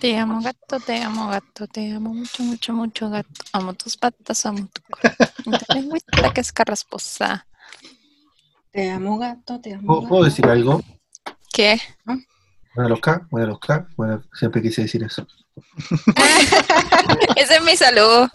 Te amo, gato, te amo, gato, te amo mucho, mucho, mucho, gato. Amo tus patas, amo tu corazón. Tu lengüita que es carrasposa. Te amo, gato, te amo. ¿Puedo, gato. puedo decir algo? ¿Qué? Bueno, los K, bueno, los K. Bueno, siempre quise decir eso. Ese es mi saludo.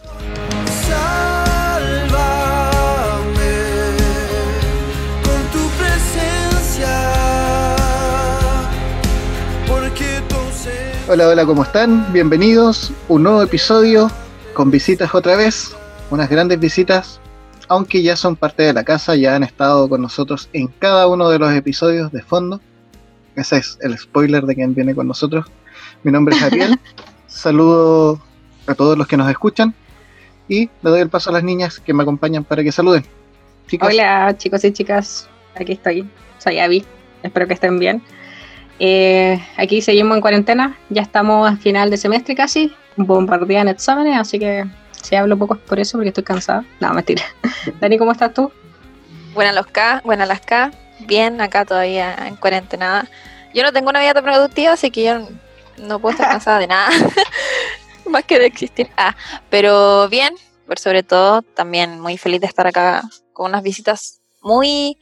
Hola, hola, ¿cómo están? Bienvenidos. Un nuevo episodio con visitas otra vez. Unas grandes visitas. Aunque ya son parte de la casa, ya han estado con nosotros en cada uno de los episodios de fondo. Ese es el spoiler de quien viene con nosotros. Mi nombre es Ariel. Saludo a todos los que nos escuchan. Y le doy el paso a las niñas que me acompañan para que saluden. Chicas, Hola chicos y chicas, aquí estoy, soy Abby, espero que estén bien. Eh, aquí seguimos en cuarentena, ya estamos a final de semestre casi, bombardean exámenes, así que si hablo poco es por eso, porque estoy cansada. No, mentira. Dani, ¿cómo estás tú? Buenas los K, buenas las K. Bien, acá todavía en cuarentena. Yo no tengo una vida tan productiva, así que yo no puedo estar cansada de nada. Más que de existir. Ah, pero bien, por sobre todo, también muy feliz de estar acá con unas visitas muy,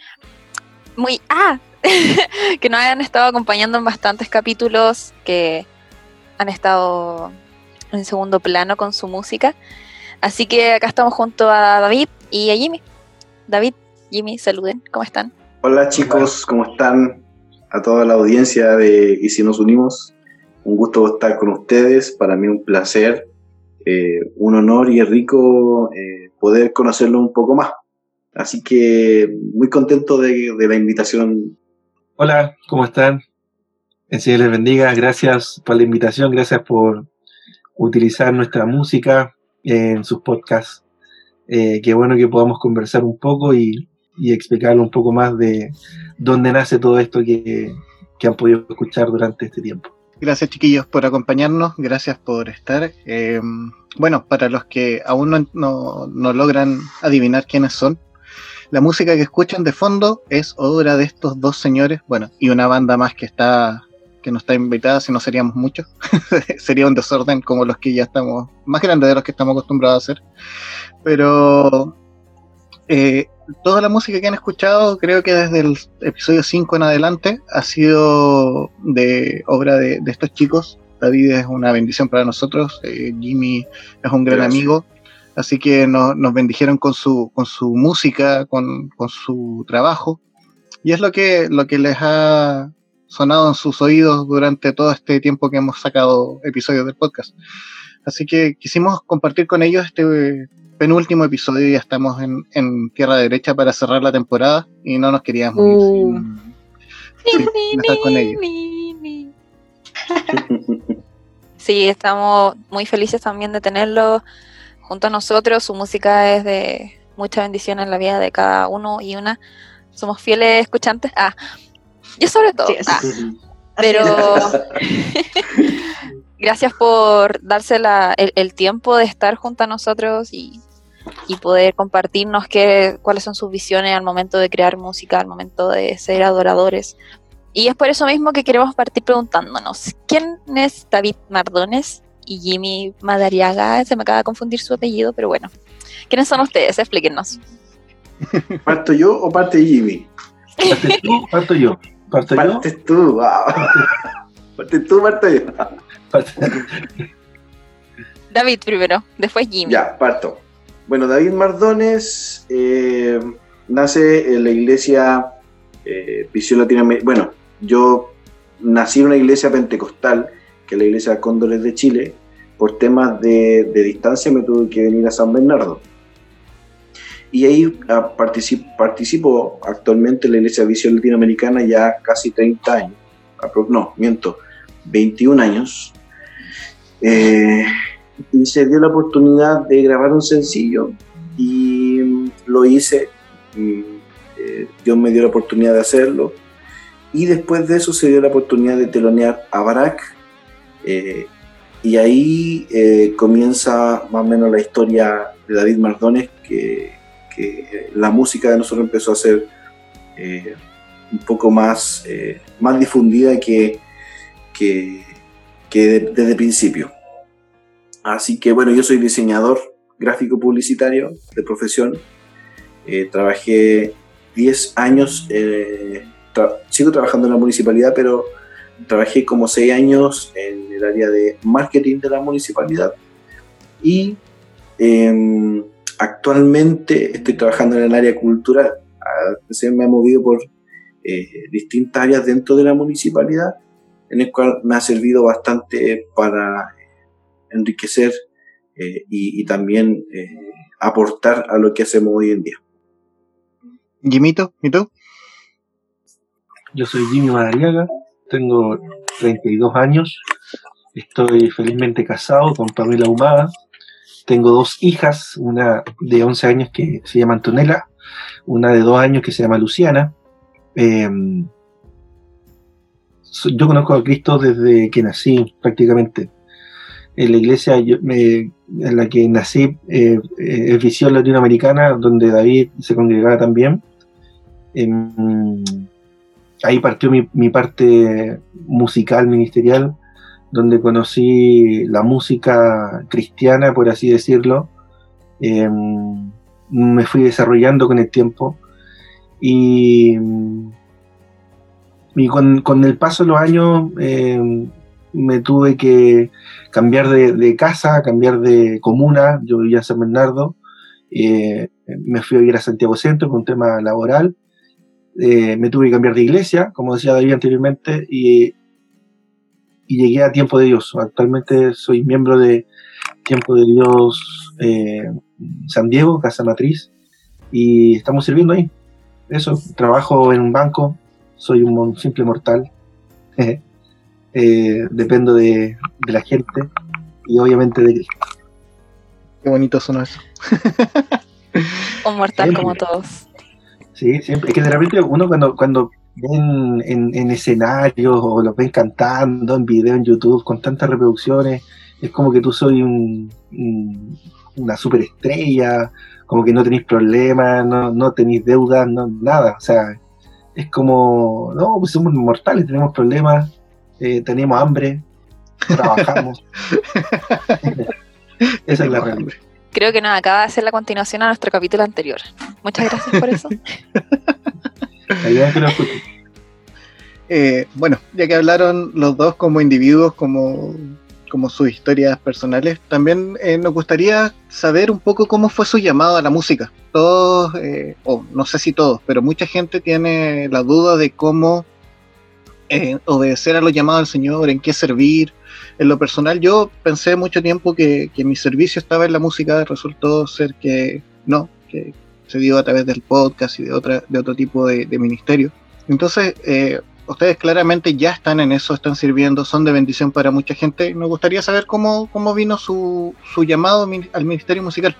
muy, ah, que nos han estado acompañando en bastantes capítulos, que han estado en segundo plano con su música. Así que acá estamos junto a David y a Jimmy. David, Jimmy, saluden, ¿cómo están? Hola chicos, ¿cómo están? A toda la audiencia de Y si nos unimos, un gusto estar con ustedes, para mí un placer, eh, un honor y es rico eh, poder conocerlo un poco más. Así que muy contento de, de la invitación. Hola, ¿cómo están? El Señor les bendiga. Gracias por la invitación. Gracias por utilizar nuestra música en sus podcasts. Eh, qué bueno que podamos conversar un poco y, explicarle un poco más de dónde nace todo esto que, que han podido escuchar durante este tiempo. Gracias chiquillos por acompañarnos, gracias por estar. Eh, bueno, para los que aún no, no- no logran adivinar quiénes son, la música que escuchan de fondo es obra de estos dos señores, bueno, y una banda más que está que no está invitada, si no seríamos muchos. Sería un desorden como los que ya estamos, más grandes de los que estamos acostumbrados a hacer. Pero eh, toda la música que han escuchado, creo que desde el episodio 5 en adelante, ha sido de obra de, de estos chicos. David es una bendición para nosotros, eh, Jimmy es un gran Gracias. amigo, así que nos, nos bendijeron con su, con su música, con, con su trabajo, y es lo que, lo que les ha sonado en sus oídos durante todo este tiempo que hemos sacado episodios del podcast. Así que quisimos compartir con ellos este penúltimo episodio y ya estamos en, en tierra derecha para cerrar la temporada y no nos queríamos ir Uh. sin, sin estar con ellos. Sí, estamos muy felices también de tenerlo junto a nosotros. Su música es de mucha bendición en la vida de cada uno y una. Somos fieles escuchantes. Ah, yo sobre todo. Sí, Ah, pero gracias por darse la- el, el tiempo de estar junto a nosotros y, y poder compartirnos qué, cuáles son sus visiones al momento de crear música, al momento de ser adoradores. Y es por eso mismo que queremos partir preguntándonos, ¿quién es David Mardones y Jimmy Madariaga? Se me acaba de confundir su apellido, pero bueno. ¿Quiénes son ustedes? Explíquenos. ¿Parto yo o parte Jimmy? ¿Partes tú? ¿Parto yo? ¿Parto yo? Tú, wow. Partes tú, parto yo. Parte- David primero, después Jimmy. Ya, parto. Bueno, David Mardones eh, nace en la iglesia eh, Visión Latinoamericana. Bueno, yo nací en una iglesia pentecostal, que es la iglesia Cóndores de Chile. Por temas de, de distancia me tuve que venir a San Bernardo. Y ahí ah, particip- participo actualmente en la iglesia Visión Latinoamericana ya casi 30 años. No, miento, 21 años. Eh, y se dio la oportunidad de grabar un sencillo y mm, lo hice. y, eh, Dios me dio la oportunidad de hacerlo. Y después de eso se dio la oportunidad de telonear a Barak. Eh, y ahí eh, comienza más o menos la historia de David Mardones, que, la música de nosotros empezó a ser eh, un poco más, eh, más difundida que, que, que de- desde el principio. Así que bueno, yo soy diseñador gráfico publicitario de profesión. Trabajé 10 años, sigo trabajando en la municipalidad, pero trabajé como 6 años en el área de marketing de la municipalidad. Y em, actualmente estoy trabajando en el área cultural. Ah, Se me ha movido por eh, distintas áreas dentro de la municipalidad, en el cual me ha servido bastante para enriquecer eh, y, y también eh, aportar a lo que hacemos hoy en día. Jimito, ¿y tú? Yo soy Jimmy Madariaga, tengo 32 años, estoy felizmente casado con Pamela Humada, tengo dos hijas, una de 11 años que se llama Antonella, una de 2 años que se llama Luciana. So- yo conozco a Cristo desde que nací prácticamente. En la iglesia en la que nací eh, es Visión Latinoamericana, donde David se congregaba también. Em, ahí partió mi, parte musical, ministerial, donde conocí la música cristiana, por así decirlo. Em, me fui desarrollando con el tiempo. Y, y con, con el paso de los años em, me tuve que cambiar de, casa, cambiar de comuna, yo vivía en San Bernardo, eh, me fui a vivir a Santiago Centro por un tema laboral, eh, me tuve que cambiar de iglesia, como decía David anteriormente, y, y llegué a Tiempo de Dios. Actualmente soy miembro de Tiempo de Dios eh, San Diego, Casa Matriz, y estamos sirviendo ahí. Eso, trabajo en un banco, soy un mon- simple mortal, eh, dependo de, de la gente y obviamente de Cristo. Qué bonito sonó eso. Un mortal Siempre. como todos. Sí, siempre. Es que de repente uno cuando, cuando ven en, en escenarios o los ven cantando en video en YouTube con tantas reproducciones, es como que tú soy un, un- una superestrella, como que no tenéis problemas, no, no tenéis deudas, no, nada. O sea, es como, no, pues somos mortales, tenemos problemas, eh, tenemos hambre, trabajamos. Esa es la realidad. Creo que nos acaba de hacer la continuación a nuestro capítulo anterior. Muchas gracias por eso. Eh, bueno, ya que hablaron los dos como individuos, como, como sus historias personales, también eh, nos gustaría saber un poco cómo fue su llamado a la música. Todos, eh, o no sé si todos, pero mucha gente tiene la duda de cómo eh, obedecer a los llamados del Señor, en qué servir. En lo personal, yo pensé mucho tiempo que, que mi servicio estaba en la música, resultó ser que no, que se dio a través del podcast y de, otra, de otro tipo de, ministerio. Entonces, eh, ustedes claramente ya están en eso, están sirviendo, son de bendición para mucha gente. Nos gustaría saber cómo, cómo vino su, su llamado al ministerio musical,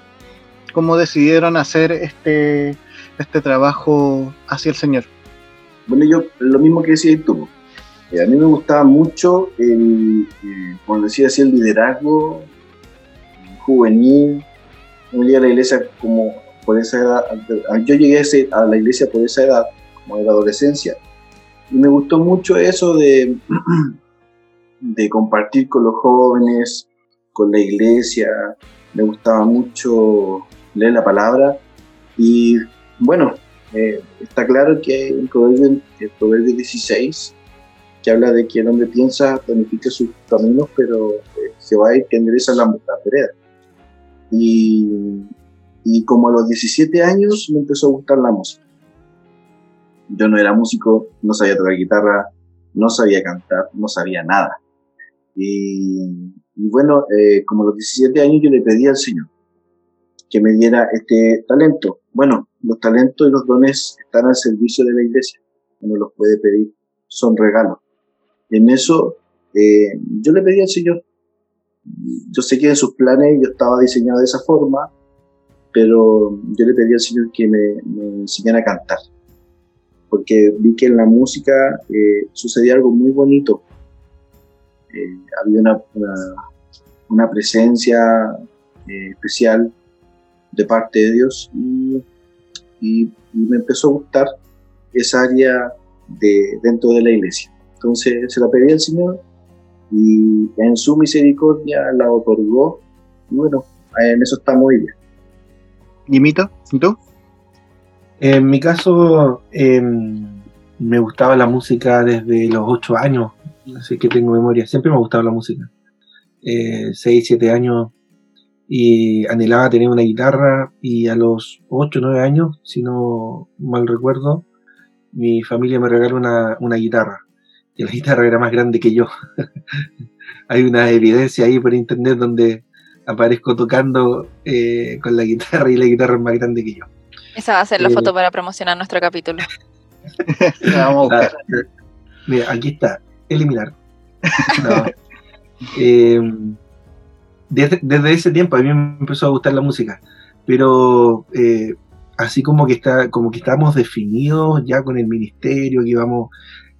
cómo decidieron hacer este, este trabajo hacia el Señor. Bueno, yo lo mismo que decías tú. Eh, a mí me gustaba mucho el, eh, como decía así, el liderazgo juvenil. Yo llegué a la iglesia como por esa edad. Yo llegué a, la iglesia por esa edad, como de la adolescencia. Y me gustó mucho eso de, de compartir con los jóvenes, con la iglesia. Me gustaba mucho leer la palabra. Y bueno, eh, está claro que en Proverbio, el Proverbio 16, que habla de que el hombre piensa, planifica sus caminos, pero eh, Jehová endereza la, la. Y, y como a los 17 años me empezó a gustar la música. Yo no era músico, no sabía tocar guitarra, no sabía cantar, no sabía nada. Y, y bueno, eh, como a los 17 años yo le pedí al Señor que me diera este talento. Bueno, los talentos y los dones están al servicio de la iglesia. Uno los puede pedir, son regalos. En eso eh, yo le pedí al Señor. Yo sé que en sus planes yo estaba diseñado de esa forma, pero yo le pedí al Señor que me, enseñara a cantar. Porque vi que en la música eh, sucedía algo muy bonito. Eh, había una, una, presencia especial de parte de Dios y, y, y, me empezó a gustar esa área de, dentro de la iglesia. Entonces se la pedí al Señor y en su misericordia la otorgó. Y bueno, en eso estamos hoy día. Jimito, ¿y tú? En mi caso, em, me gustaba la música desde los 8 años, así que tengo memoria. Siempre me ha gustado la música. Eh, 6, 7 años y anhelaba tener una guitarra y a los 8 o 9 años, si no mal recuerdo, mi familia me regaló una, una guitarra. Y la guitarra era más grande que yo. Hay una evidencia ahí por internet donde aparezco tocando eh, con la guitarra y la guitarra es más grande que yo. Esa va a ser la Eh, foto para promocionar nuestro capítulo. La vamos a buscar. Ah, Mira, aquí está, eliminar. No. Eh, desde, desde ese tiempo a mí me empezó a gustar la música, pero eh, así como que está, como que estamos definidos ya con el ministerio, que vamos,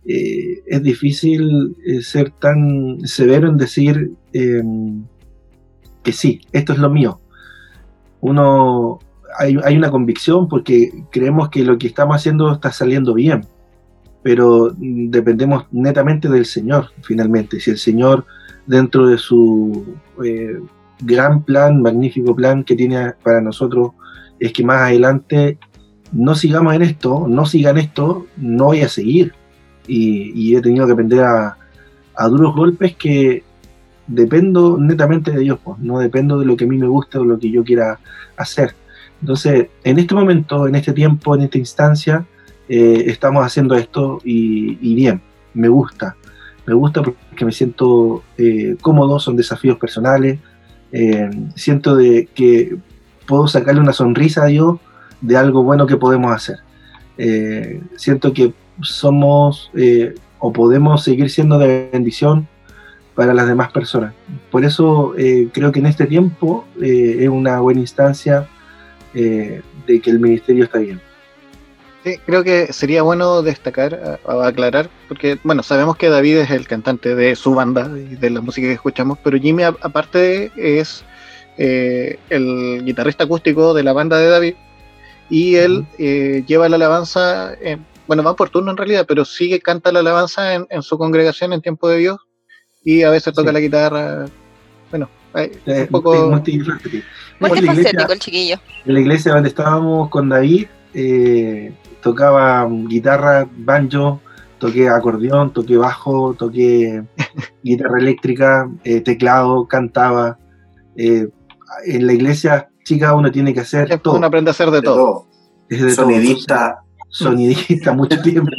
eh, es difícil eh, ser tan severo en decir eh, que sí, esto es lo mío. Uno hay, hay una convicción porque creemos que lo que estamos haciendo está saliendo bien pero dependemos netamente del Señor, finalmente. Si el Señor, dentro de su eh, gran plan, magnífico plan que tiene para nosotros, es que más adelante no sigamos en esto, no sigan esto, no voy a seguir. Y, y he tenido que aprender a, a duros golpes que dependo netamente de Dios, pues, no dependo de lo que a mí me gusta o lo que yo quiera hacer. Entonces, en este momento, en este tiempo, en esta instancia, eh, estamos haciendo esto y, y bien, me gusta. Me gusta porque me siento eh, cómodo, son desafíos personales. eh, siento de que puedo sacarle una sonrisa a Dios de algo bueno que podemos hacer. Eh, siento que somos eh, o podemos seguir siendo de bendición para las demás personas. Por eso eh, creo que en este tiempo eh, es una buena instancia eh, de que el ministerio está bien. Sí, creo que sería bueno destacar, a- a aclarar, porque, bueno, sabemos que David es el cantante de su banda y de la música que escuchamos, pero Jimmy, a- aparte, es eh, el guitarrista acústico de la banda de David y él eh, lleva la alabanza, en- bueno, va por turno en realidad, pero sigue, canta la alabanza en, en su congregación en tiempo de Dios y a veces toca Sí. la guitarra, bueno, eh, Eh, un poco... multifacético. Multifacético iglesia, el chiquillo. en la iglesia donde estábamos con David, eh, tocaba guitarra, banjo, toqué acordeón, toqué bajo, toqué guitarra eléctrica, eh, teclado, cantaba. Eh, en la iglesia chica uno tiene que hacer todo. Uno aprende a hacer de De todo. todo. es de todo. Sonidista. mucho tiempo,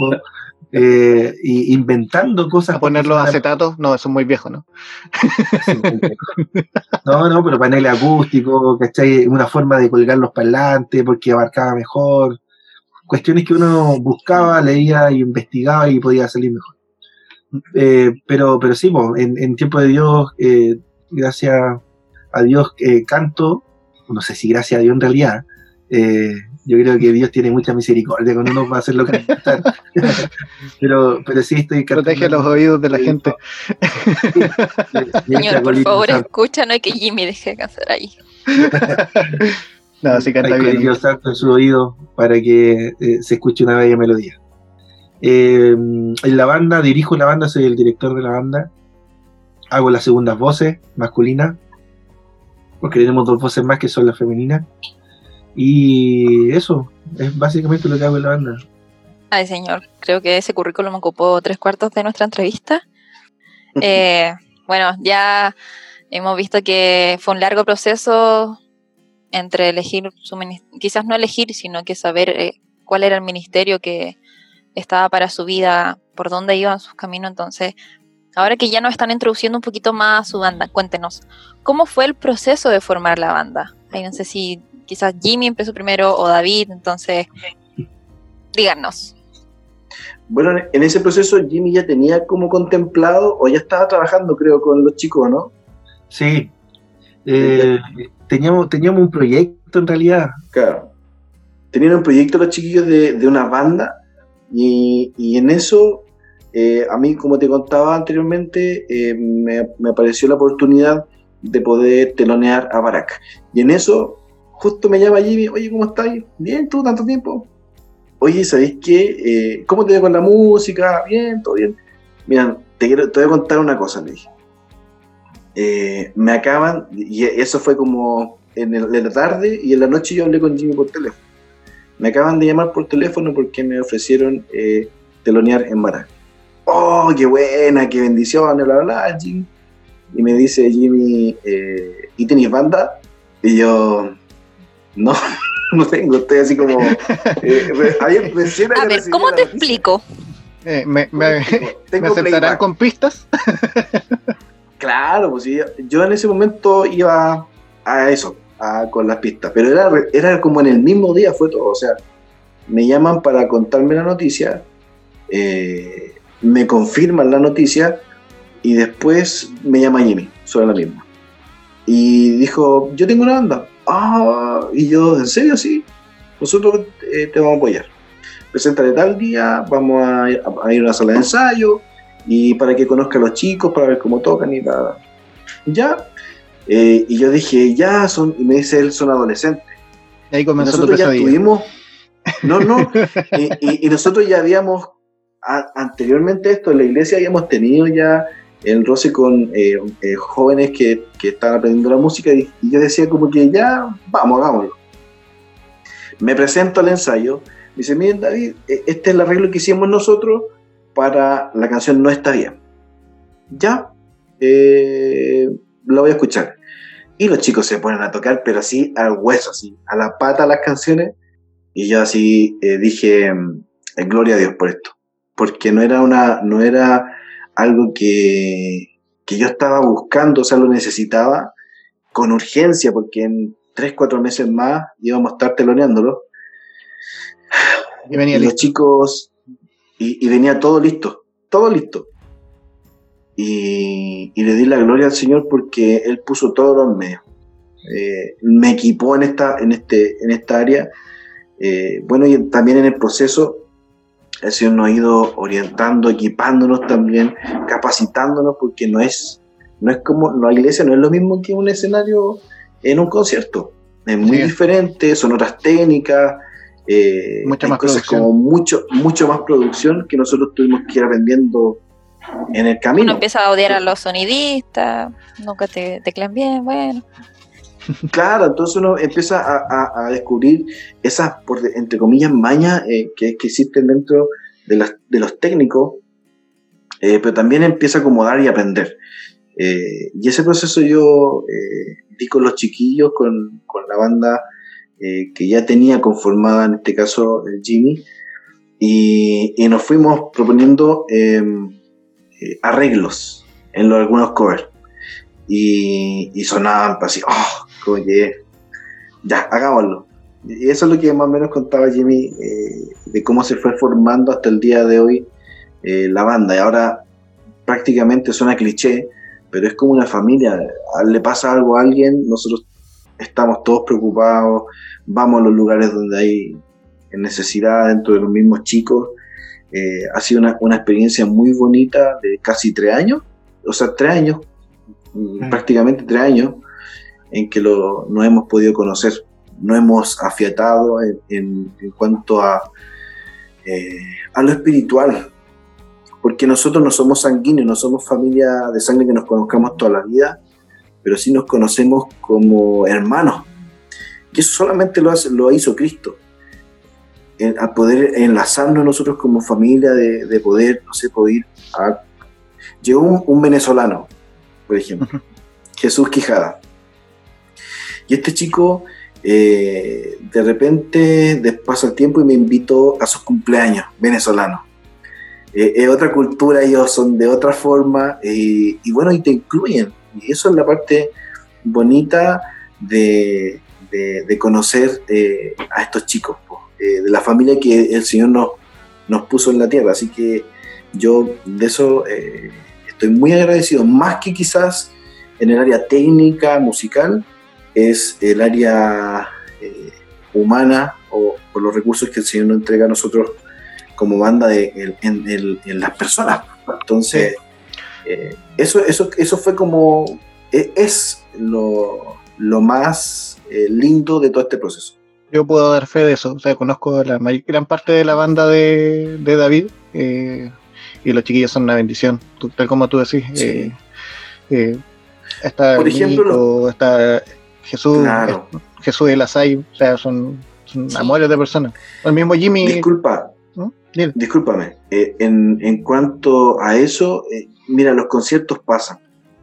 eh, y inventando cosas. A poner los acetatos, no, eso es muy viejo, ¿no? No, no, pero paneles acústicos, ¿cachai? Una forma de colgar los parlantes porque abarcaba mejor. Cuestiones que uno buscaba, leía y investigaba y podía salir mejor. Eh, pero, pero sí, po, en, en tiempo de Dios, eh, gracias a Dios eh, canto, no sé si gracias a Dios en realidad, eh, yo creo que Dios tiene mucha misericordia con uno para hacerlo cantar. pero, pero sí estoy cantando. Protege los oídos de la Sí, gente. Señor, por favor, escucha, no hay que Jimmy deje de cantar ahí. No, sí canta Hay bien. codillos santo en su oído para que eh, se escuche una bella melodía. Eh, en la banda, dirijo la banda, soy el director de la banda. Hago las segundas voces masculinas, porque tenemos dos voces más que son las femeninas. Y eso, es básicamente lo que hago en la banda. Ay, señor, creo que ese currículum ocupó tres cuartos de nuestra entrevista. Eh, bueno, ya hemos visto que fue un largo proceso entre elegir su quizás no elegir, sino que saber eh, cuál era el ministerio que estaba para su vida, por dónde iban sus caminos. Entonces, ahora que ya nos están introduciendo un poquito más a su banda, cuéntenos, ¿cómo fue el proceso de formar la banda? Ay, no sé si quizás Jimmy empezó primero o David, entonces, díganos. Bueno, en ese proceso Jimmy ya tenía como contemplado o ya estaba trabajando, creo, con los chicos, ¿no? Sí, eh, teníamos, teníamos un proyecto en realidad. Claro. Tenían un proyecto los chiquillos de, de una banda y, y en eso, eh, a mí, como te contaba anteriormente, eh, me, me apareció la oportunidad de poder telonear a Barack. Y en eso, justo me llama Jimmy, oye, ¿cómo estás? Bien, tú, tanto tiempo. Oye, ¿sabéis qué? Eh, ¿Cómo te va con la música? Bien, todo bien. Mira, te, quiero, te voy a contar una cosa, le dije. eh, me acaban, y eso fue como en, la tarde y en la noche yo hablé con Jimmy por teléfono. Me acaban de llamar por teléfono porque me ofrecieron eh, telonear en Mara. ¡Oh, qué buena, qué bendiciones, bla, bla, bla, Jimmy! Y me dice Jimmy, eh, ¿y tenéis banda? Y yo, no, no tengo, estoy así como... eh, re- ayer recién A ver, ¿cómo te noticia. explico? Eh, me, me- Tengo ¿me aceptarán playback. con pistas? Claro, pues sí, yo en ese momento iba a eso, a- con las pistas, pero era, era como en el mismo día fue todo, o sea, me llaman para contarme la noticia, eh, me confirman la noticia y después me llama Jimmy, sobre la misma. Y dijo, yo tengo una banda. Ah, y yo, ¿en serio? Sí, nosotros eh, te vamos a apoyar. Preséntate tal día, vamos a, ir- a ir a una sala de ensayo, y para que conozca a los chicos, para ver cómo tocan y nada. Ya. Eh, y yo dije, ya son, y me dice él, son adolescentes. Y ahí comenzó tu nosotros ya tuvimos, no, no, y, y- y nosotros ya habíamos, a- anteriormente a esto, en la iglesia habíamos tenido ya el roce con eh, eh, jóvenes que, que estaban aprendiendo la música y, y yo decía como que ya, vamos, hagámoslo. Me presento al ensayo, me dice, miren David, eh, este es el arreglo que hicimos nosotros para la canción No está bien. Ya, eh, la voy a escuchar. Y los chicos se ponen a tocar, pero así al hueso, así, a la pata las canciones. Y yo así eh, dije, mm, eh, gloria a Dios por esto. Porque no era una, no era algo que, que yo estaba buscando, o sea, lo necesitaba con urgencia, porque en tres, cuatro meses más íbamos a estar teloneándolo. Y venía Y los chicos, y, y venía todo listo, todo listo. Y, y le di la gloria al Señor porque Él puso todos los medios. Eh, me equipó en esta, en este, en esta área. Eh, bueno, y también en el proceso, el Señor nos ha ido orientando, equipándonos también, capacitándonos, porque no es, no es como, la iglesia no es lo mismo que un escenario en un concierto. Es muy Sí. diferente, son otras técnicas, eh, Mucha hay más cosas producción. como mucho, mucho más producción que nosotros tuvimos que ir aprendiendo en el Uno camino. empieza a odiar a los sonidistas, nunca te teclean bien, bueno. Claro, entonces uno empieza a, a- descubrir esas, entre comillas, mañas eh, que, que existen dentro de, las- de los técnicos, eh, pero también empieza a acomodar y aprender. Eh, y ese proceso yo di con los chiquillos, con, con la banda que ya tenía conformada, en este caso Jimmy, y, nos fuimos proponiendo eh, arreglos en algunos covers. Y, y sonaban así, oh, como que ya, hagámoslo. Y eso es lo que más o menos contaba Jimmy eh, de cómo se fue formando hasta el día de hoy eh, la banda. Y ahora prácticamente suena cliché, pero es como una familia. A- Le pasa algo a alguien, nosotros estamos todos preocupados, vamos a los lugares donde hay necesidad dentro de los mismos chicos. Eh, ha sido una, una experiencia muy bonita de casi tres años, o sea, tres años, mm, Mm. prácticamente tres años, en que lo, nos hemos podido conocer, no hemos afiatado en, en- en cuanto a, eh, a lo espiritual, porque nosotros no somos sanguíneos, no somos familia de sangre que nos conozcamos toda la vida, pero sí nos conocemos como hermanos. Y eso solamente lo, hace- lo hizo Cristo. En- a poder enlazarnos nosotros como familia, de, de poder, no sé, poder ir a... Llegó un, un venezolano, por ejemplo, Jesús Quijada. Y este chico, eh, de repente, pasa el tiempo y me invitó a sus cumpleaños venezolanos. Eh, es otra cultura, ellos son de otra forma, eh, y bueno, y te incluyen. Y eso es la parte bonita de, de- conocer a estos chicos, po, de la familia que el Señor nos, nos puso en la tierra. Así que yo de eso estoy muy agradecido, más que quizás en el área técnica, musical, es el área eh, humana o por los recursos que el Señor nos entrega a nosotros como banda de, en, en- en- en las personas. Entonces, eh, eso, eso, eso fue como, e- es lo, lo más eh, lindo de todo este proceso. Yo puedo dar fe de eso. O sea, conozco la gran parte de la banda de, de David. y los chiquillos son una bendición. Tal como tú decís. Sí. está Por ejemplo, Nico, está Jesús, Claro. Jesús y el Asai, o sea, son, son Sí. amores de personas. El mismo Jimmy. Disculpa, ¿no? Discúlpame. eh, en, en cuanto a eso, eh, mira, los conciertos pasan.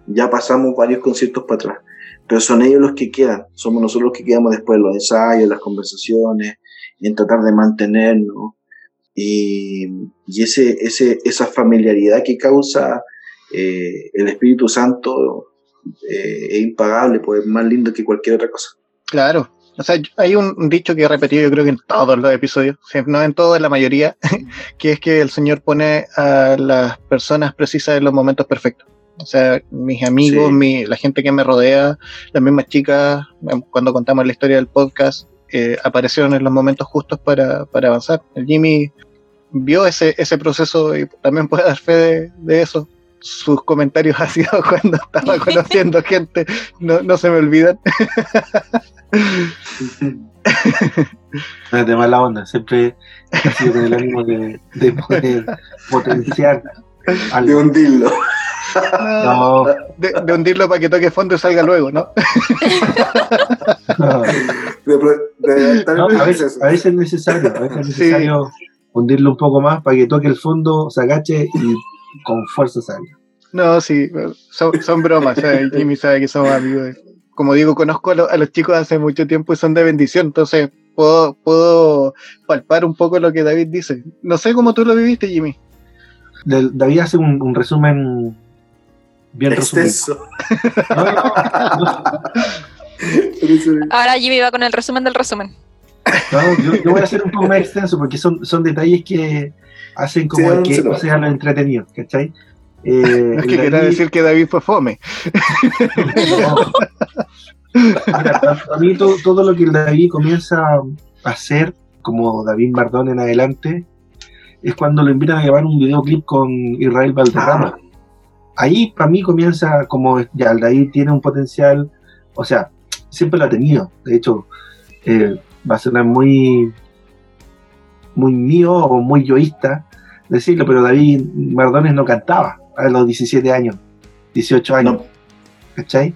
Ya pasamos varios conciertos para atrás. Pero son ellos los que quedan. Somos nosotros los que quedamos después en los ensayos, las conversaciones, en tratar de mantenernos. Y, y ese, ese, esa familiaridad que causa eh, el Espíritu Santo eh, es impagable, pues es más lindo que cualquier otra cosa. Claro. O sea, hay un dicho que he repetido yo creo que en todos los episodios, no en todos, en la mayoría, que es que el Señor pone a las personas precisas en los momentos perfectos. O sea, mis amigos, Sí. mi, la gente que me rodea, las mismas chicas, em, cuando contamos la historia del podcast, eh, aparecieron en los momentos justos para, para avanzar. El Jimmy vio ese, ese proceso y también puede dar fe de, de eso. Sus comentarios ácidos cuando estaba conociendo gente no, no se me olvidan. No es de mala onda, siempre ha sido con el ánimo de, de poder potenciar De hundirlo. No, de, de hundirlo para que toque fondo y salga luego, ¿no? no, De, pro- de adelantar no, el a, veces, proceso. a veces es necesario, a veces es Sí. necesario hundirlo un poco más para que toque el fondo, se agache y con fuerza salga. No, sí, son, son bromas. sea, Jimmy sabe que somos amigos. Como digo, conozco a, lo- a los chicos hace mucho tiempo y son de bendición, entonces puedo, puedo palpar un poco lo que David dice. No sé cómo tú lo viviste, Jimmy. David hace un, un resumen bien resumido. Extenso. No, no, no, Ahora Jimmy va con el resumen del resumen. no, yo, yo voy a hacer un poco más extenso porque son, son detalles que hacen como Sí, que lo- sea lo entretenido, ¿cachai? Eh, No es que quiera David- decir que David fue fome. A, mí todo, todo lo que el David comienza a hacer, como David Mardón en adelante, es cuando lo invitan a grabar un videoclip con Israel Valderrama. Ahí para mí comienza como ya el David tiene un potencial, o sea, siempre lo ha tenido. De hecho, eh, va a sonar muy, muy mío o muy yoísta decirlo, pero David Mardones no cantaba a los 17 años, 18 años. No, ¿cachai?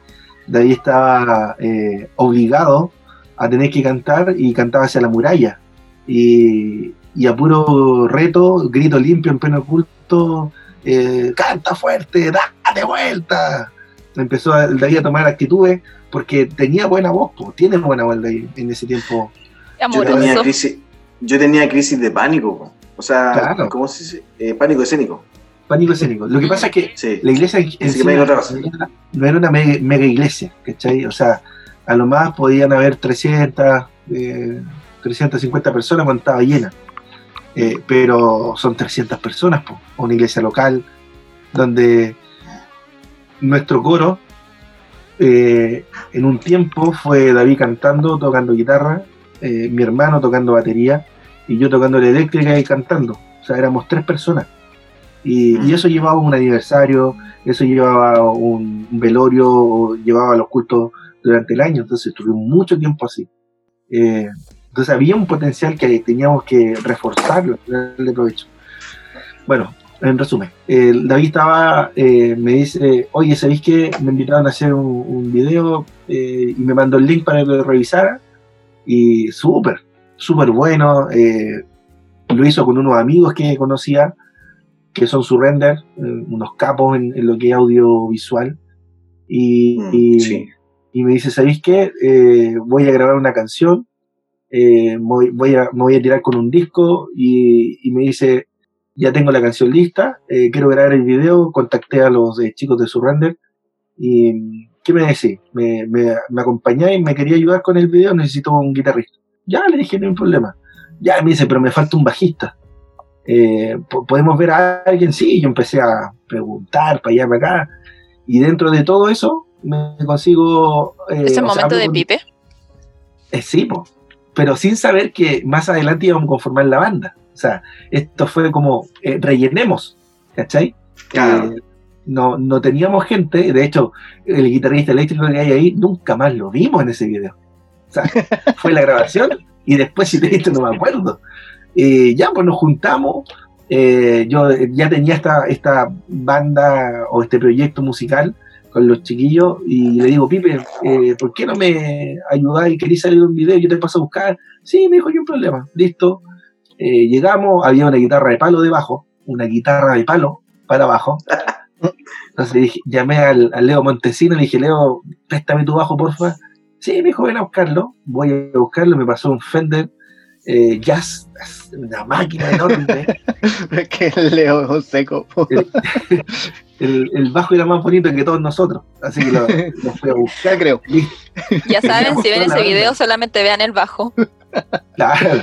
Ahí estaba eh, obligado a tener que cantar y cantaba hacia la muralla. Y, y a puro reto, grito limpio en pleno culto, eh, canta fuerte, date vuelta. Empezó ahí a tomar actitudes porque tenía buena voz, po, tiene buena voz ahí en ese tiempo. yo tenía, crisis, yo tenía crisis de pánico. O sea, Claro. ¿cómo se dice? Eh, pánico escénico. Pánico escénico. Lo que pasa es que Sí. la iglesia en- que no, era- no era una mega, mega iglesia, ¿cachai? O sea, a lo más podían haber 300, eh, 350 personas cuando estaba llena. Eh, pero son 300 personas, po, una iglesia local, donde nuestro coro, eh, en un tiempo fue David cantando, tocando guitarra, eh, mi hermano tocando batería y yo tocando la eléctrica y cantando. O sea, éramos tres personas. Y, y eso llevaba un aniversario, eso llevaba un, un velorio, llevaba los cultos durante el año. Entonces estuvimos mucho tiempo así. Eh, entonces había un potencial que teníamos que reforzarlo, darle provecho. Bueno, en resumen, eh, David estaba, eh, me dice, oye, ¿sabéis que me invitaron a hacer un, un video eh, y me mandó el link para que lo revisara? Y súper, súper bueno. eh, lo hizo con unos amigos que conocía, que son su render, eh, unos capos en, en lo que es audiovisual. Y, Mm, y- sí. y me dice, ¿sabéis qué? Eh, voy a grabar una canción, eh, voy, voy a, me voy a tirar con un disco y, y me dice, ya tengo la canción lista, eh, quiero grabar el video, contacté a los chicos de Surrender y ¿qué me decís? ¿Me, me, me acompañáis? ¿Me quería ayudar con el video? Necesito un guitarrista. Ya, le dije, no hay problema. Ya, me dice, pero me falta un bajista. Eh, ¿po- ¿Podemos ver a alguien? Sí, yo empecé a preguntar para allá, para acá. Y dentro de todo eso, me consigo... eh, sea, momento de con- pipe. eh, sí, po. pero sin saber que más adelante íbamos a conformar la banda. O sea, esto fue como eh, rellenemos, ¿cachai? Claro. Eh, no, no teníamos gente, de hecho, el guitarrista eléctrico que hay ahí nunca más lo vimos en ese video. O sea, fue la grabación y después, si te viste, no me acuerdo. Eh, ya, pues nos juntamos. eh, yo ya tenía esta, esta banda o este proyecto musical con los chiquillos y le digo, Pipe, eh, ¿por qué no me ayudáis y queréis salir un video? Yo te paso a buscar. Sí, me dijo, yo un problema. Listo. Eh, llegamos, había una guitarra de palo debajo, una guitarra de palo para abajo. Entonces dije, llamé al, al Leo Montesino y le dije, Leo, préstame tu bajo, porfa. Sí, me dijo, ven a buscarlo. Voy a buscarlo, me pasó un Fender eh, Jazz, una máquina enorme. Es que el Leo es un seco. el, el bajo era más bonito que todos nosotros, así que lo, lo fui a buscar. Ya creo. Ya saben, si ven ese video, banda. solamente vean el bajo. Claro.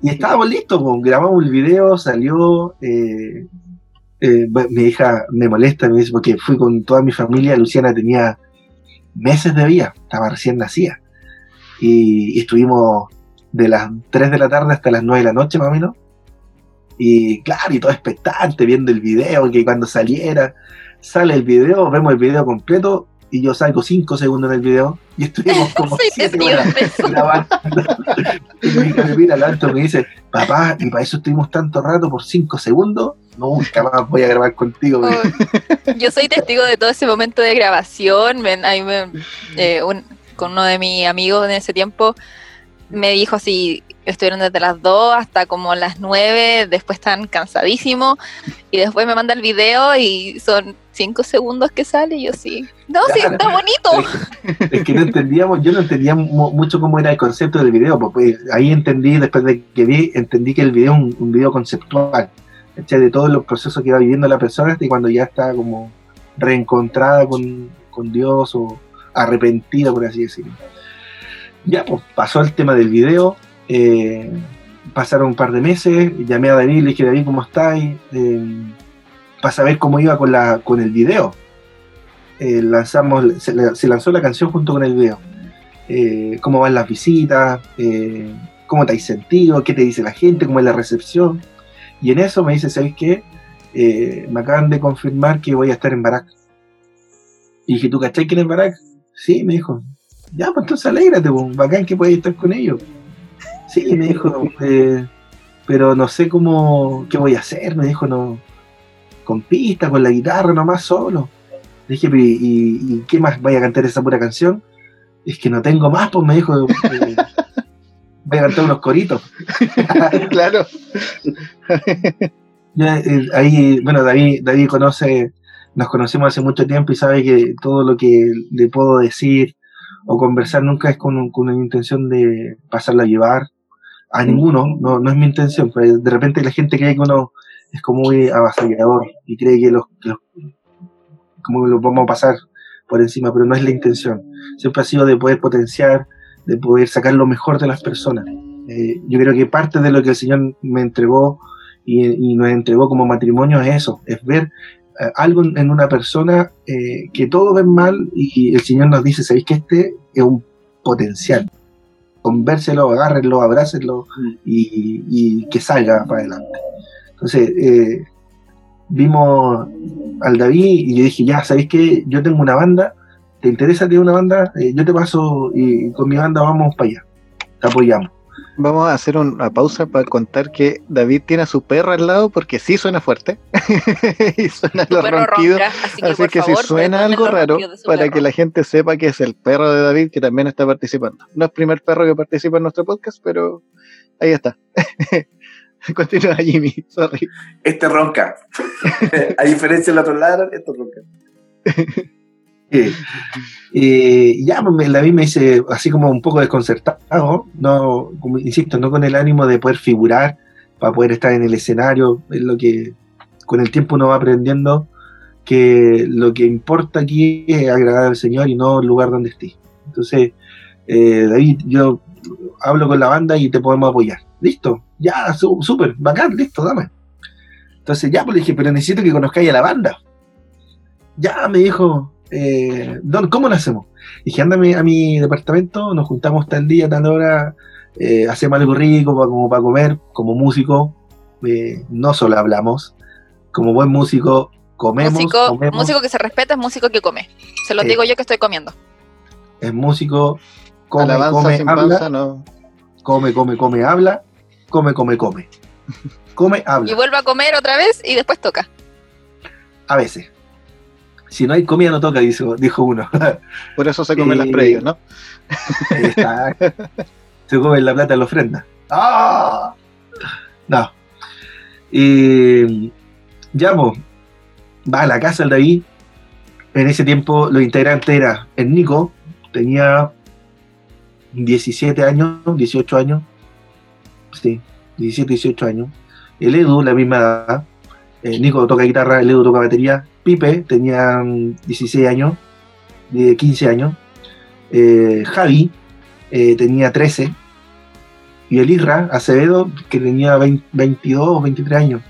Y estábamos listos, pues, grabamos el video, salió. eh, eh, mi hija me molesta, me dice, porque fui con toda mi familia. Luciana tenía meses de vida, estaba recién nacida. Y, y estuvimos de las 3 de la tarde hasta las 9 de la noche, más o menos. Y claro, y todo expectante, viendo el video, que cuando saliera, sale el video, vemos el video completo. Y yo salgo 5 segundos en el video y estuvimos como Soy 7 testigo horas grabando. Y mi hija me mira al alto y me dice, papá, y para eso estuvimos tanto rato por cinco segundos, nunca más voy a grabar contigo. Oh, Yo soy testigo de todo ese momento de grabación. Me- eh, un- con uno de mis amigos en ese tiempo me dijo así, estuvieron desde las 2 hasta como las 9, después están cansadísimos y después me manda el video y son 5 segundos que sale y yo sí. No, sí, está bonito. Es que no entendíamos, yo no entendía mu- mucho cómo era el concepto del video, pues, pues, ahí entendí, después de que vi, entendí que el video es un, un video conceptual, de todos los procesos que va viviendo la persona hasta cuando ya está como reencontrada con, con Dios o arrepentida, por así decirlo. Ya, pues pasó el tema del video, eh, pasaron un par de meses, llamé a David, le dije, David, ¿cómo estáis? Eh, para saber cómo iba con, la, con el video. Eh, lanzamos, se, la- se lanzó la canción junto con el video. Cómo van las visitas, cómo te has sentido, qué te dice la gente, cómo es la recepción. Y en eso me dice, ¿sabes qué? Eh, me acaban de confirmar que voy a estar en Barak. Y dije, ¿tú cachai quién es Barak? Sí, me dijo. Ya, pues entonces alégrate, pues, bacán que puedes estar con ellos. Sí, me dijo, eh, pero no sé cómo, qué voy a hacer, me dijo, no, con pista, con la guitarra nomás solo. Le dije, "Pero, ¿y, y- y qué más vaya a cantar esa pura canción? Es que no tengo más, pues me dijo, eh, voy a cantar unos coritos. claro. Eh, ahí, bueno, David, David conoce, nos conocemos hace mucho tiempo y sabe que todo lo que le puedo decir o conversar nunca es con, con una intención de pasarla a llevar a ninguno, no, no es mi intención, pero de repente la gente cree que uno es como muy avasallador y cree que los, los como los vamos a pasar por encima, pero no es la intención. Siempre ha sido de poder potenciar, de poder sacar lo mejor de las personas. Eh, yo creo que parte de lo que el Señor me entregó y, y nos entregó como matrimonio es eso, es ver eh, algo en, una persona eh, que todos ven mal y el Señor nos dice, ¿sabéis que este es un potencial? Convérselo, agárrenlo, abrácenlo y, y que salga para adelante. Entonces, eh, vimos al David y yo dije, ya, ¿sabéis que Yo tengo una banda, ¿te interesa tener una banda? Eh, yo te paso y con mi banda vamos para allá, te apoyamos. Vamos a hacer una pausa para contar que David tiene a su perro al lado porque sí suena fuerte y suena los ronquidos. ronca, así que, Así por que favor, si suena algo raro, para perro. que la gente sepa que es el perro de David que también está participando. No es el primer perro que participa en nuestro podcast, pero ahí está. Continúa Jimmy, sorry. Este ronca. a diferencia del otro lado, esto ronca. Eh, ya, pues, me- David me dice, así como un poco desconcertado, no, insisto, no con el ánimo de poder figurar, para poder estar en el escenario, es lo que con el tiempo uno va aprendiendo que lo que importa aquí es agradar al Señor y no el lugar donde estés. Entonces, eh, David, yo hablo con la banda y te podemos apoyar. Listo, ya, súper, bacán, listo, dame. Entonces ya, pues le dije, pero necesito que conozcáis a la banda. Ya, me dijo, eh, "Don, ¿cómo lo hacemos? Dije, ándame a mi departamento, nos juntamos tal día, tal hora, eh, hacemos algo rico como para comer, como músico, eh, no solo hablamos, como buen músico, comemos, músico, comemos, músico que se respeta es músico que come. Se lo Eh. digo yo que estoy comiendo. es músico, come, Alabanza come, sin habla, panza, no. come, come, come, habla, come, come, come. Come, Y habla, vuelve a comer otra vez y después toca. a veces. Si no hay comida no toca, dijo, dijo uno. Por eso se comen Eh, las previas, ¿no? Exacto. Se come la plata en la ofrenda. ¡Ah! No. Y ya, pues, va a la casa el David. En ese tiempo los integrantes era el Nico, tenía 17 años, 18 años. Sí, 17, 18 años. El Edu, la misma edad. El Nico toca guitarra, el Edu toca batería. Pipe tenía mm, 16 años, de 15 años. Eh, Javi eh, tenía 13. Y el Isra Acevedo, que tenía 20 22 o 23 años.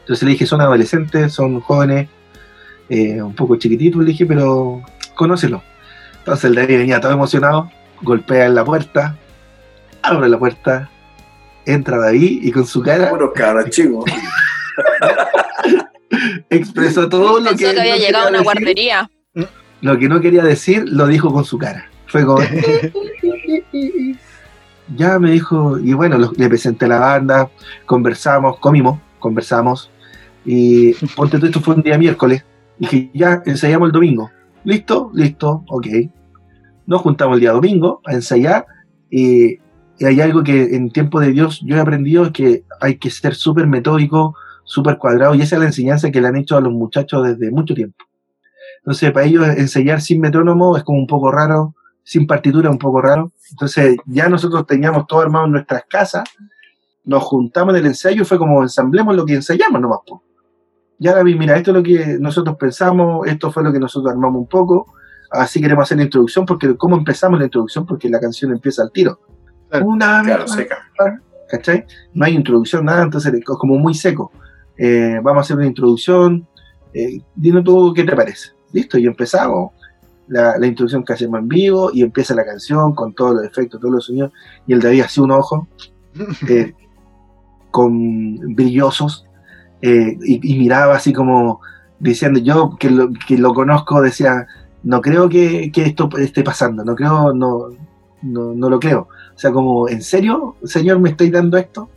Entonces le dije, son adolescentes, son jóvenes, eh, un poco chiquititos, le dije, pero conócelo. Entonces el David venía todo emocionado, golpea en la puerta, abre la puerta, entra David y con su cara Buenos cabros, chicos. expresó todo lo que, Pensó que había no llegado a quería una decir. guardería. Lo que no quería decir lo dijo con su cara. Fue como. ya me dijo, y bueno, lo- le presenté la banda, conversamos, comimos, conversamos. Y ponte tú, esto fue un día miércoles. Dije, ya ensayamos el domingo. ¿Listo? Listo, ok. Nos juntamos el día domingo a ensayar. Y, y hay algo que en tiempo de Dios yo he aprendido: es que hay que ser súper metódico, súper cuadrado. Y esa es la enseñanza que le han hecho a los muchachos desde mucho tiempo. Entonces, para ellos ensayar sin metrónomo es como un poco raro, sin partitura un poco raro. Entonces, ya nosotros teníamos todo armado en nuestras casas, nos juntamos en el ensayo y fue como ensamblemos lo que ensayamos nomás. po. Ya David, mira, esto es lo que nosotros pensamos, esto fue lo que nosotros armamos un poco, así queremos hacer la introducción, porque ¿cómo empezamos la introducción? Porque la canción empieza al tiro. Claro. Una vez Claro, seca. ¿cachai? No hay introducción, nada, entonces es como muy seco. Eh, vamos a hacer una introducción, eh, dinos tú qué te parece. Listo, y empezamos la, la introducción que hacemos en vivo y empieza la canción con todos los efectos, todos los sonidos, y el David hacía un ojo eh, con brillosos eh, y, y miraba así como diciendo, yo que lo, que lo conozco decía, no creo que, que esto esté pasando, no creo, no, no, no lo creo. O sea, como, ¿en serio, señor, me estoy dando esto?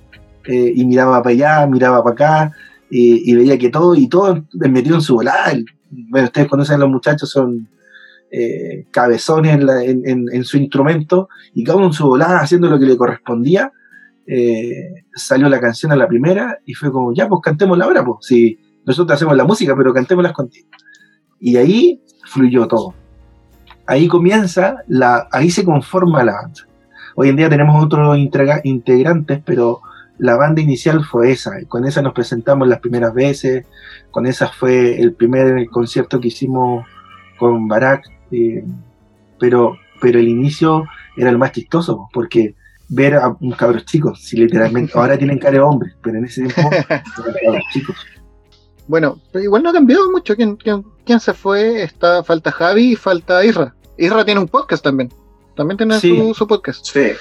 Eh, y miraba para allá, miraba para acá, y, veía que todo, y todo metido en su volada. Bueno, ustedes conocen a los muchachos, son eh, cabezones en, la- su instrumento, y cada uno en su volada haciendo lo que le correspondía. Eh, salió la canción a la primera, y fue como, ya, pues cantémosla ahora, pues. Si nosotros hacemos la música, pero cantémoslas contigo. Y ahí fluyó todo. Ahí comienza, la, ahí se conforma la banda. Hoy en día tenemos otros integra- integrantes, pero la banda inicial fue esa. Con esa nos presentamos las primeras veces. Con esa fue el primer concierto que hicimos con Barak. eh, pero, pero el inicio era el más chistoso, porque ver a un cabros chicos, si literalmente, ahora tienen cara de hombres, pero en ese tiempo eran cabros chicos. Bueno, pero igual no ha cambiado mucho. ¿Quién, quién, quién se fue? Está, falta Javi y falta Isra. Isra tiene un podcast también. También tiene Sí. su, su podcast. Sí.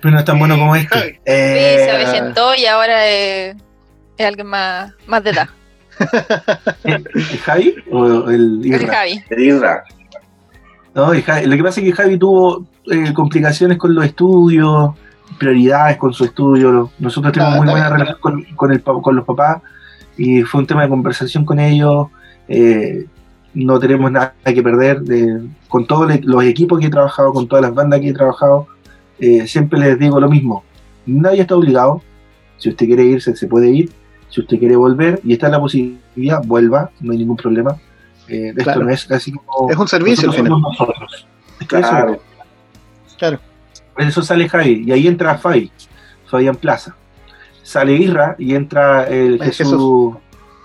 Pero no es tan bueno como este. Javi. Sí, Eh, se avejentó y ahora es, es alguien más, más de edad. ¿El Javi o el El Irra? Javi. El Isra. No, el Javi- lo que pasa es que Javi tuvo eh, complicaciones con los estudios, prioridades con su estudio. Nosotros tenemos Ah, muy buena relación con, con el pa- con los papás y fue un tema de conversación con ellos. eh, no tenemos nada que perder. de- con todos los equipos que he trabajado, con todas las bandas que he trabajado, eh, siempre les digo lo mismo. Nadie está obligado. Si usted quiere irse, se puede ir. Si usted quiere volver y está la posibilidad, vuelva, no hay ningún problema. Eh, esto Claro. no es así como. Es un servicio al nosotros final. que eso- Claro. Claro. por eso sale Javi y ahí entra Fabi, Fabián Plaza. Sale Irra y entra el Es Jesús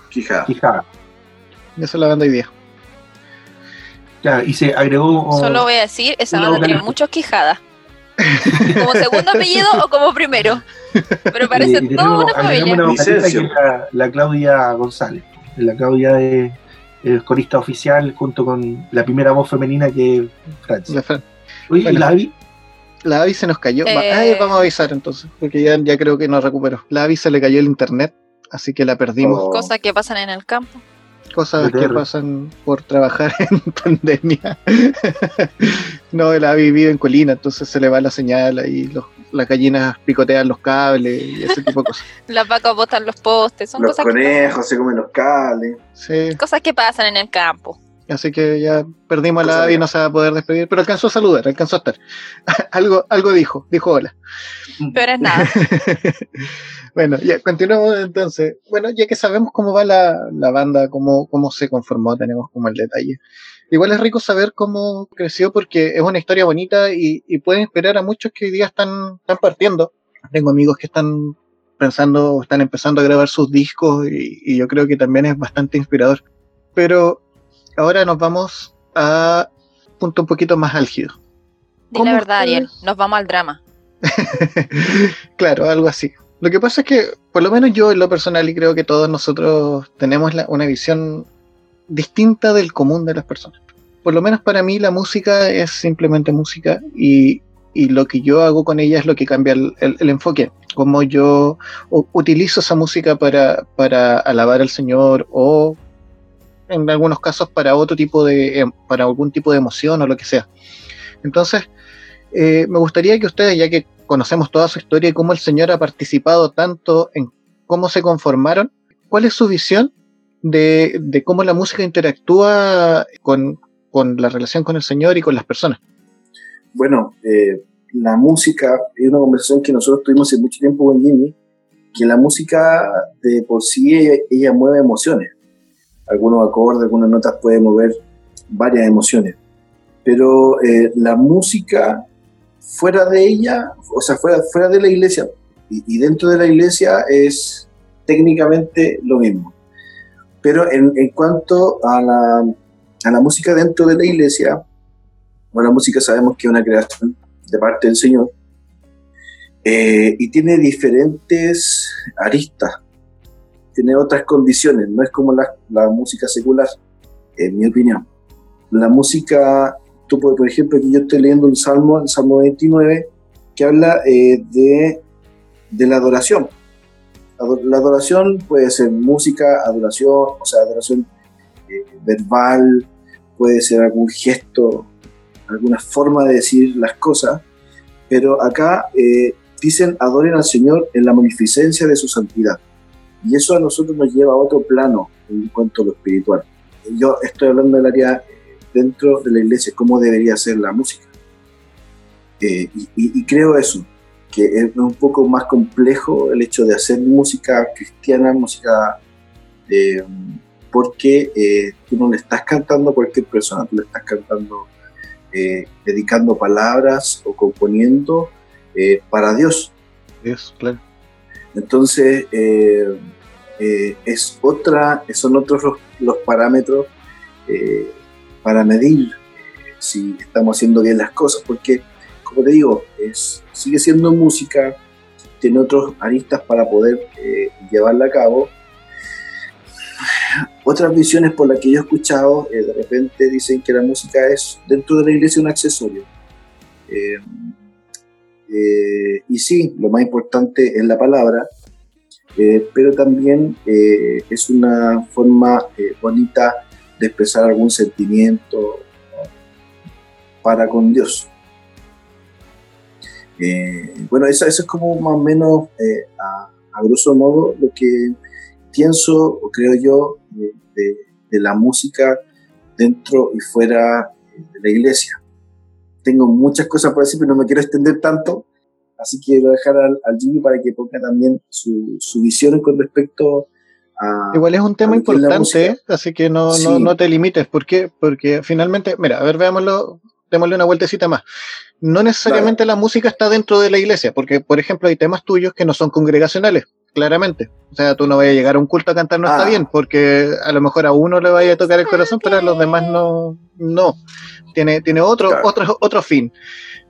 Quijada. Quijada. Esa es la banda hoy día. Claro, y se agregó. Solo voy a decir, esa banda tiene muchos quijadas. Como segundo apellido o como primero. Pero parece y toda una familia. una vocalista Licencio. que es la, la Claudia González. La Claudia es, es corista oficial junto con la primera voz femenina que es Francia. La, Fran- Oye, ¿y bueno. la Avi? la Avi se nos cayó. Eh. Ay, vamos a avisar entonces, porque ya, ya creo que no recuperó. La Avi se le cayó el internet, así que la perdimos. Oh. Cosas que pasan en el campo. Cosas que pasan por trabajar en pandemia. No, él ha vivido en colina, entonces se le va la señal ahí, los, las gallinas picotean los cables y ese tipo de cosas. Las vacas botan los postes, son Los cosas que, conejos se comen los cables. Sí, pasan, cosas que pasan en el campo. Así que ya perdimos a la Abby no se va a poder despedir, pero alcanzó a saludar, alcanzó a estar. algo, algo dijo, dijo hola. Pero es nada. bueno, ya continuamos entonces. Bueno, ya que sabemos cómo va la, la banda, cómo, cómo se conformó, tenemos como el detalle. Igual es rico saber cómo creció porque es una historia bonita y, y puede inspirar a muchos que hoy día están, están partiendo. Tengo amigos que están pensando, están empezando a grabar sus discos y, y yo creo que también es bastante inspirador. Pero ahora nos vamos a un punto un poquito más álgido. Di ¿Cómo la verdad, ustedes? Ariel. Nos vamos al drama. claro, algo así. Lo que pasa es que, por lo menos yo en lo personal, y creo que todos nosotros tenemos la- una visión distinta del común de las personas. Por lo menos para mí la música es simplemente música y, y lo que yo hago con ella es lo que cambia el, el- el enfoque. Como yo utilizo esa música para, para alabar al Señor o en algunos casos para otro tipo de, em, para algún tipo de emoción o lo que sea. Entonces, eh, me gustaría que ustedes, ya que conocemos toda su historia y cómo el Señor ha participado tanto en cómo se conformaron, ¿cuál es su visión de, de cómo la música interactúa con, con la relación con el Señor y con las personas? Bueno, eh, la música es una conversación que nosotros tuvimos hace mucho tiempo con Jimmy, que la música de por sí ella, ella mueve emociones. Algunos acordes, algunas notas pueden mover varias emociones. Pero eh, la música fuera de ella, o sea, fuera, fuera de la iglesia y, y dentro de la iglesia es técnicamente lo mismo. Pero en, en cuanto a la, a la música dentro de la iglesia, bueno, la música sabemos que es una creación de parte del Señor eh, y tiene diferentes aristas, tiene otras condiciones, no es como la, la música secular, en mi opinión. La música, tú por, ejemplo, aquí yo estoy leyendo un salmo, el Salmo 29, que habla eh, de, de la adoración. Ado- La adoración puede ser música, adoración, o sea, adoración eh, verbal, puede ser algún gesto, alguna forma de decir las cosas, pero acá eh, dicen adoren al Señor en la magnificencia de su santidad. Y eso a nosotros nos lleva a otro plano en cuanto a lo espiritual. Yo estoy hablando del área eh, dentro de la iglesia, cómo debería ser la música. Eh, y, creo eso, que es un poco más complejo el hecho de hacer música cristiana, música eh, porque tú no le estás cantando a cualquier persona, tú le estás cantando, dedicando palabras o componiendo para Dios. Dios, claro. Entonces, eh, eh, es otra, son otros los, parámetros eh, para medir si estamos haciendo bien las cosas, porque, como te digo, es, sigue siendo música, tiene otros aristas para poder llevarla a cabo. Otras visiones por las que yo he escuchado, de repente dicen que la música es dentro de la iglesia un accesorio. Eh, y sí, lo más importante es la palabra, eh, pero también eh, es una forma bonita de expresar algún sentimiento para con Dios. Bueno, eso, es como más o menos a, a grosso modo lo que pienso o creo yo de, la música dentro y fuera de la iglesia. Tengo muchas cosas por decir, pero no me quiero extender tanto, así que quiero dejar al, al Jimmy para que ponga también su, su visión con respecto a... Igual es un tema importante, música. así que no, no, Sí. no te limites. ¿Por qué? Porque finalmente, mira, a ver, veámoslo, démosle una vueltecita más. No necesariamente la música está dentro de la iglesia, porque, por ejemplo, hay temas tuyos que no son congregacionales, claramente. O sea, tú no vayas a llegar a un culto a cantar, no está Ah. bien, porque a lo mejor a uno le vaya a tocar el corazón, pero a los demás no. no. Tiene, tiene otro, Claro. otro, otro fin.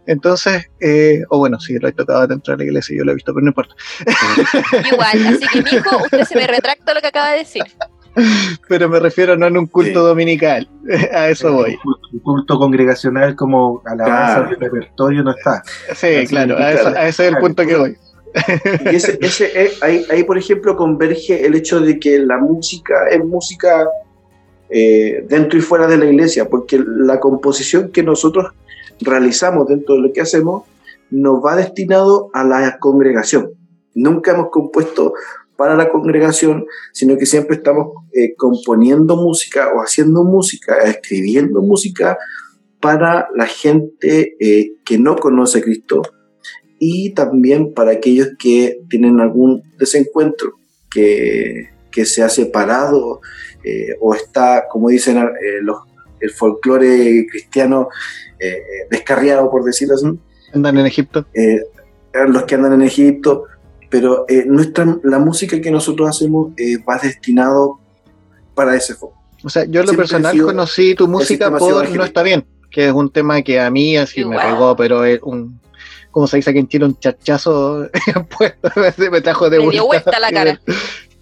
Entonces, eh, o bueno, sí, lo he tocado dentro de la iglesia, yo lo he visto, pero no importa. Igual, así que, mijo, usted se me retracta lo que acaba de decir. Pero me refiero no en un culto Sí. dominical, a eso voy. Un culto- Un culto congregacional como alabanza Claro. de repertorio no está. Sí, Así claro, a, eso- claro. a ese es el punto que voy. Y ese, ese, eh, ahí, ahí, por ejemplo, converge el hecho de que la música es música eh, dentro y fuera de la iglesia, porque la composición que nosotros realizamos dentro de lo que hacemos nos va destinado a la congregación. Nunca hemos compuesto para la congregación, sino que siempre estamos eh, componiendo música o haciendo música, escribiendo música para la gente que no conoce a Cristo y también para aquellos que tienen algún desencuentro, que, que se ha separado eh, o está, como dicen los, el folclore cristiano, descarriado, por decirlo así. Andan en Egipto. los que andan en Egipto, pero eh, nuestra, la música que nosotros hacemos eh, va destinado para ese foco. O sea, yo en lo personal conocí tu música por No está bien, que es un tema que a mí así me pegó, pero es un, como se dice aquí en Chile, un chachazo puesto, me trajo de me dio vuelta la cara.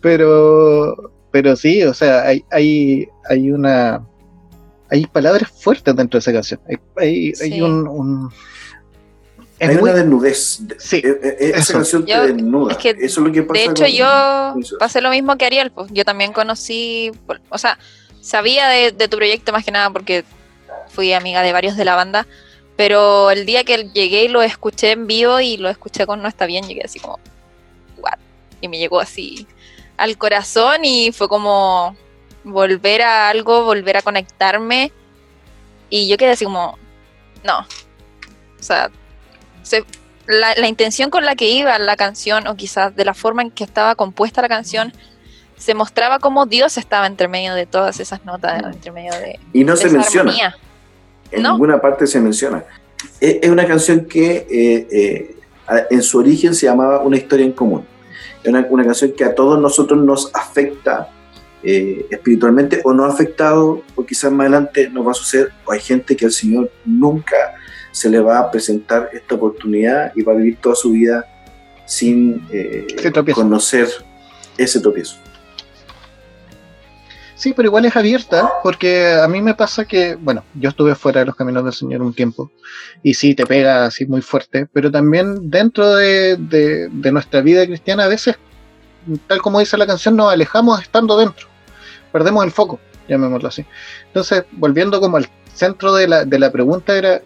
Pero, pero sí, o sea, hay, hay, hay una, hay palabras fuertes dentro de esa canción. Hay, hay, hay un hay una desnudez. Sí, e, e, e, esa canción te desnuda. Eso es lo que pasa. De hecho, yo pasé lo mismo que Ariel. Pues. Yo también conocí, o sea, sabía de, tu proyecto más que nada porque fui amiga de varios de la banda. Pero el día que llegué y lo escuché en vivo y lo escuché con No está bien, llegué así como, what? Y me llegó así al corazón y fue como volver a algo, volver a conectarme. Y yo quedé así como, no. O sea, la, intención con la que iba la canción, o quizás de la forma en que estaba compuesta la canción, se mostraba como Dios estaba entre medio de todas esas notas, entre medio de. Y no se menciona. En ninguna parte se menciona. Es, una canción que eh, eh, en su origen se llamaba Una historia en común. Es una, canción que a todos nosotros nos afecta eh, espiritualmente o no ha afectado, o quizás más adelante nos va a suceder, o hay gente que el Señor nunca se le va a presentar esta oportunidad y va a vivir toda su vida sin eh, conocer ese tropiezo. Sí, pero igual es abierta, porque a mí me pasa que, bueno, yo estuve fuera de los caminos del Señor un tiempo, y sí, te pega así muy fuerte, pero también dentro de, de nuestra vida cristiana a veces, tal como dice la canción, nos alejamos estando dentro, perdemos el foco, llamémoslo así. Entonces, volviendo como al centro de la, de la pregunta era,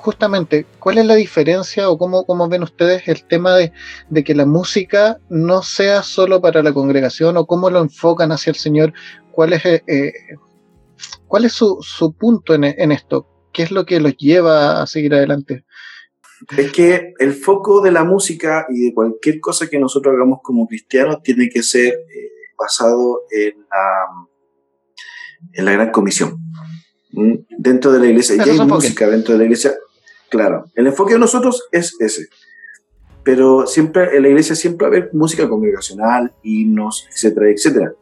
justamente, ¿cuál es la diferencia o cómo, cómo ven ustedes el tema de, que la música no sea solo para la congregación o cómo lo enfocan hacia el Señor? ¿Cuál es, eh, eh, cuál es su, su punto en, en, esto? ¿Qué es lo que los lleva a seguir adelante? Es que el foco de la música y de cualquier cosa que nosotros hagamos como cristianos tiene que ser eh, basado en la, en la gran comisión. Dentro de la iglesia, ya hay música dentro de la iglesia, Claro, el enfoque de nosotros es ese. Pero siempre en la iglesia siempre va a haber música congregacional, himnos, etcétera, etcétera.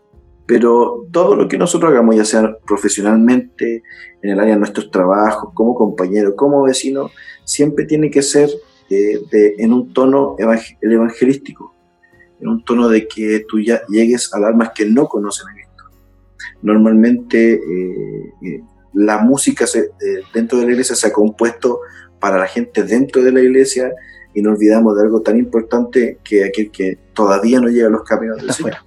Pero todo lo que nosotros hagamos, ya sea profesionalmente, en el área de nuestros trabajos, como compañero, como vecino, siempre tiene que ser eh, en un tono evangelístico, en un tono de que tú ya llegues a almas que no conocen a Cristo. Normalmente eh, eh, la música dentro de la iglesia se ha compuesto para la gente dentro de la iglesia y no olvidamos de algo tan importante que aquel que todavía no llega a los caminos de afuera.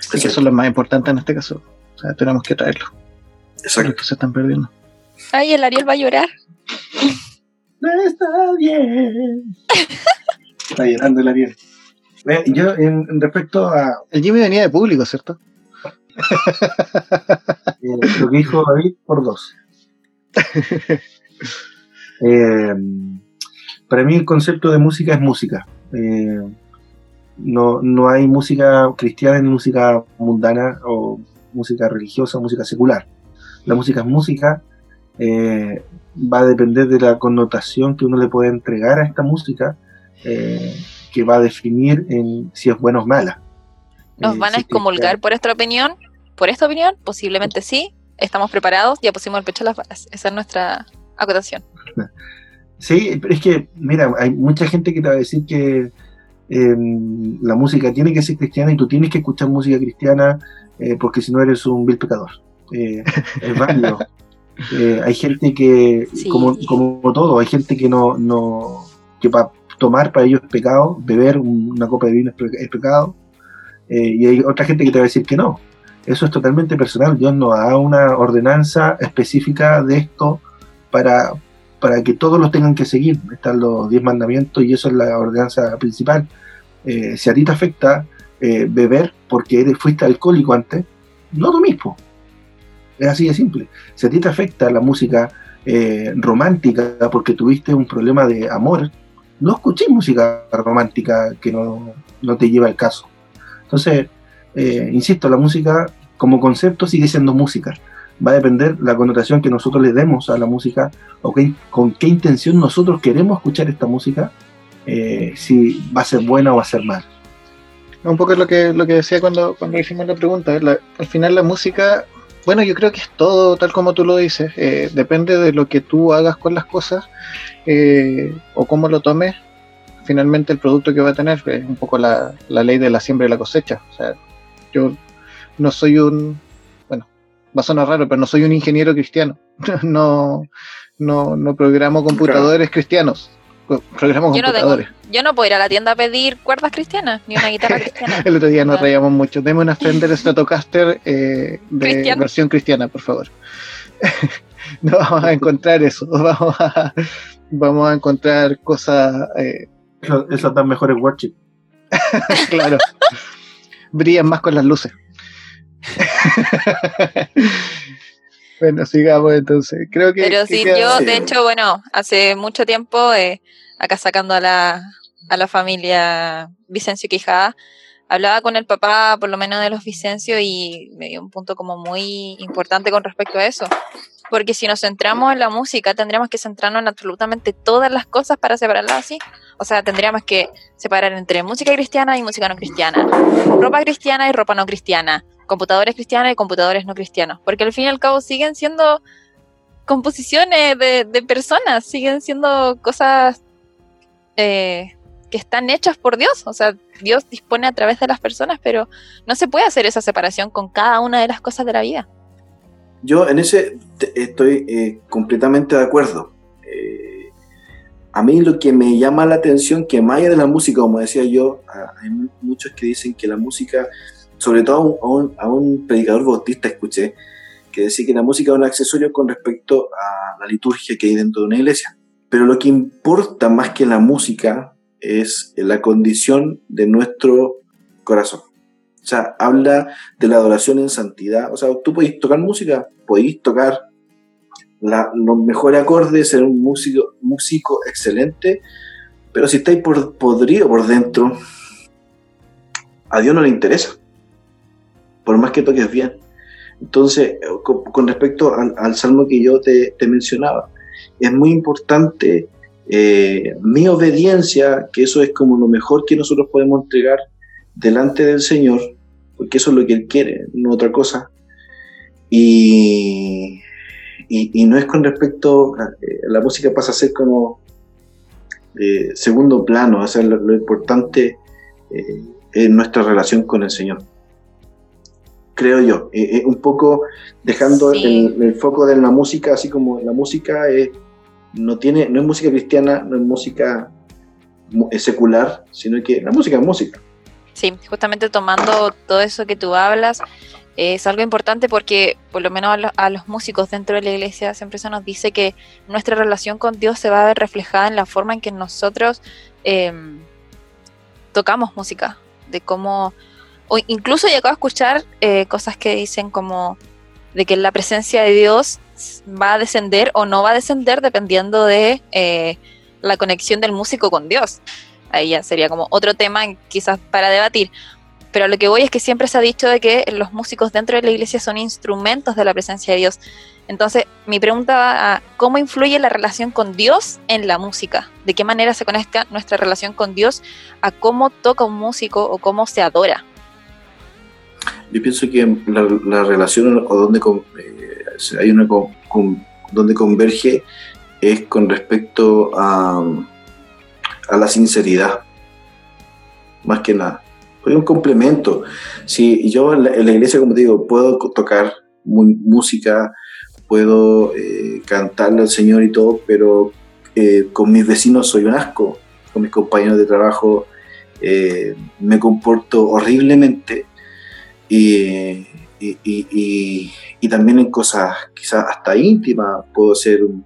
Así que eso es lo más importante en este caso. O sea, tenemos que traerlo. Exacto. se están perdiendo. Ay, el Ariel va a llorar. No está bien. está llorando el Ariel. Yo, en, respecto a. El Jimmy venía de público, ¿cierto? Eh, lo que dijo David por dos. Eh, para mí el concepto de música es música. Eh, no, no hay música cristiana ni música mundana o música religiosa o música secular. La música es música, eh, va a depender de la connotación que uno le puede entregar a esta música, que va a definir en si es buena o mala. ¿Nos van a excomulgar por esta opinión? ¿Por esta opinión? Posiblemente sí. Estamos preparados, ya pusimos el pecho a las balas. Esa es nuestra acotación. Sí, pero es que, mira, hay mucha gente que te va a decir que em, la música tiene que ser cristiana y tú tienes que escuchar música cristiana eh, porque si no eres un vil pecador. Eh, es válido. Eh, hay gente que, como, como todo, hay gente que no, no que para tomar para ellos es pecado, beber una copa de vino es, pecado, y hay otra gente que te va a decir que no. Eso es totalmente personal. Dios no da una ordenanza específica de esto para, para que todos los tengan que seguir. Están los diez mandamientos y eso es la ordenanza principal. Eh, si a ti te afecta eh, beber porque eres, fuiste alcohólico antes, no lo mismo. Es así de simple. Si a ti te afecta la música eh, romántica porque tuviste un problema de amor, no escuches música romántica que no, no te lleva al caso. Entonces, insisto, la música como concepto sigue siendo música va a depender la connotación que nosotros le demos a la música o con qué intención nosotros queremos escuchar esta música, eh, si va a ser buena o va a ser mal. Un poco lo que, lo que decía cuando, cuando hicimos la pregunta, al final la música, bueno, yo creo que es todo tal como tú lo dices, eh, depende de lo que tú hagas con las cosas eh, o cómo lo tomes, finalmente el producto que va a tener es un poco la, la ley de la siembra y la cosecha. O sea, yo no soy un, va a sonar raro, pero no soy un ingeniero cristiano. no, no, no programo computadores cristianos. Programo yo computadores. No yo no puedo ir a la tienda a pedir cuerdas cristianas, ni una guitarra cristiana. El otro día nos reíamos mucho. Deme una Fender Stratocaster eh, de versión cristiana, por favor. no vamos a encontrar eso. Vamos a, vamos a encontrar cosas. Eh... Esas dan mejores worship. claro. Brillan más con las luces. bueno, sigamos entonces. Creo que. Pero sí, yo, de hecho, bueno, hace mucho tiempo, eh, acá sacando a la, a la familia Vicencio Quijada, hablaba con el papá, por lo menos de los Vicencio, y me dio un punto como muy importante con respecto a eso. Porque si nos centramos en la música, tendríamos que centrarnos en absolutamente todas las cosas para separarlas así. O sea, tendríamos que separar entre música cristiana y música no cristiana, ropa cristiana y ropa no cristiana, computadores cristianos y computadores no cristianos, porque al fin y al cabo siguen siendo composiciones de, personas, siguen siendo cosas eh, que están hechas por Dios, o sea, Dios dispone a través de las personas, pero no se puede hacer esa separación con cada una de las cosas de la vida. Yo en ese estoy eh, completamente de acuerdo. Eh, a mí lo que me llama la atención, que más allá de la música, como decía yo, hay muchos que dicen que la música sobre todo a un, predicador bautista escuché, que decía que la música es un accesorio con respecto a la liturgia que hay dentro de una iglesia. Pero lo que importa más que la música es la condición de nuestro corazón. O sea, habla de la adoración en santidad. O sea, tú podéis tocar música, podéis tocar los mejores acordes, ser un músico, músico excelente, pero si estáis por, podrido por dentro, a Dios no le interesa por más que toques bien. Entonces, con, respecto al, salmo que yo te, mencionaba, es muy importante eh, mi obediencia, que eso es como lo mejor que nosotros podemos entregar delante del Señor, porque eso es lo que Él quiere, no otra cosa. Y, no es con respecto, a, eh, la música pasa a ser como eh, segundo plano, o lo, importante es nuestra relación con el Señor creo yo. Eh, eh, un poco dejando el, foco de la música, así como la música es, no, tiene, no es música cristiana, no es música secular, sino que la música es música. Sí, justamente tomando todo eso que tú hablas, es algo importante porque por lo menos a, los músicos dentro de la iglesia siempre se nos dice que nuestra relación con Dios se va a ver reflejada en la forma en que nosotros em, tocamos música, de cómo o incluso llegado a escuchar eh, cosas que dicen como de que la presencia de Dios va a descender o no va a descender dependiendo de eh, la conexión del músico con Dios. Ahí ya sería como otro tema quizás para debatir. Pero lo que voy es que siempre se ha dicho de que los músicos dentro de la iglesia son instrumentos de la presencia de Dios. Entonces, mi pregunta va a cómo influye la relación con Dios en la música. ¿De qué manera se conecta nuestra relación con Dios a cómo toca un músico o cómo se adora? Yo pienso que la, relación o donde eh, hay una donde converge es con respecto a, a la sinceridad, más que nada. Es un complemento. Si yo en la, iglesia, como te digo, puedo tocar música, puedo eh, cantarle al Señor y todo, pero eh, con mis vecinos soy un asco, con mis compañeros de trabajo me comporto horriblemente y, y, y, también en cosas quizás hasta íntimas puedo ser un,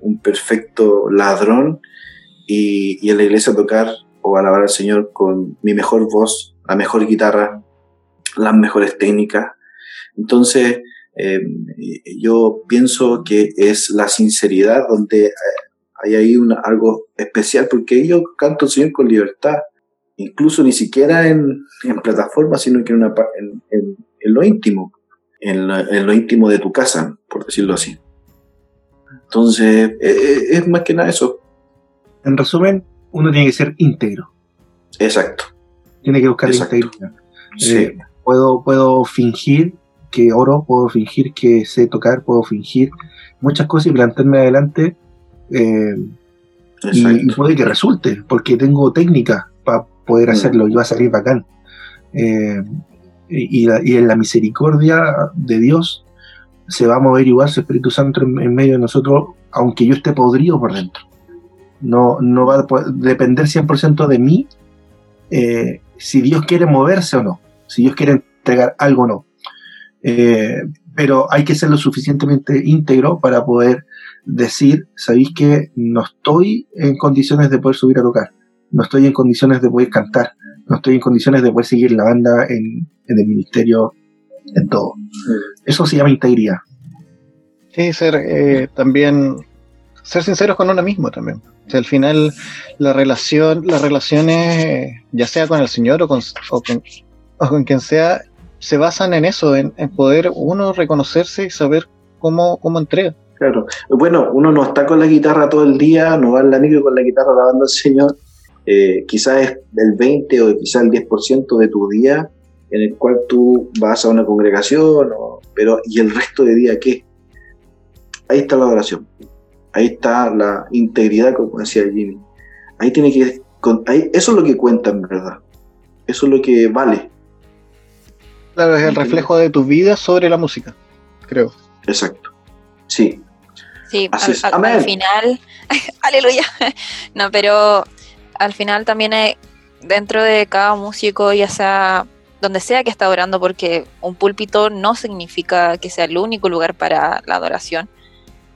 un perfecto ladrón y, y en la iglesia tocar o alabar al Señor con mi mejor voz, la mejor guitarra, las mejores técnicas. Entonces, eh, yo pienso que es la sinceridad donde eh, hay ahí una, algo especial, porque yo canto al Señor con libertad, incluso ni siquiera en, en plataforma, sino que en, una, en, en- en lo íntimo, en lo, en lo íntimo de tu casa, por decirlo así. Entonces, eh, eh, es más que nada eso. En resumen, uno tiene que ser íntegro. Exacto. Tiene que buscar la Exacto. integridad. Sí. Eh, puedo, puedo fingir que oro, puedo fingir que sé tocar, puedo fingir muchas cosas y plantearme adelante. eh, y, puede que resulte, porque tengo técnica poder Mm. hacerlo y va a salir bacán. Eh, y, y la- y en la misericordia de Dios se va a mover igual su Espíritu Santo en, en medio de nosotros, aunque yo esté podrido por dentro. No, no va a po- depender 100% de mí eh, si Dios quiere moverse o no, si Dios quiere entregar algo o no. Eh, pero hay que ser lo suficientemente íntegro para poder decir, sabéis que no estoy en condiciones de poder subir a tocar, no estoy en condiciones de poder cantar, no estoy en condiciones de poder seguir la banda en, en el ministerio, en todo. Eso se llama integridad. Sí, ser eh, también ser sinceros con uno mismo también. O sea, al final la relación, las relaciones, ya sea con el Señor o con, o con, o con quien sea, se basan en eso, en, en poder uno reconocerse y saber cómo, cómo entrega. Claro. Bueno, uno no está con la guitarra todo el día, no va en la micro con la guitarra alabando al Señor. Eh, quizás es el 20 o quizás el 10% de tu día en el cual tú vas a una congregación, o- pero ¿y el resto de día qué? Ahí está la adoración. Ahí está la integridad, como decía Jimmy. Ahí tiene que. con- ahí- eso es lo que cuenta en verdad. Eso es lo que vale. Claro, es el reflejo de tu vida sobre la música, creo. Exacto. Sí. Sí, al, al- al final, aleluya. No, pero al final también dentro de cada músico, ya sea donde sea que está orando, porque un púlpito no significa que sea el único lugar para la adoración,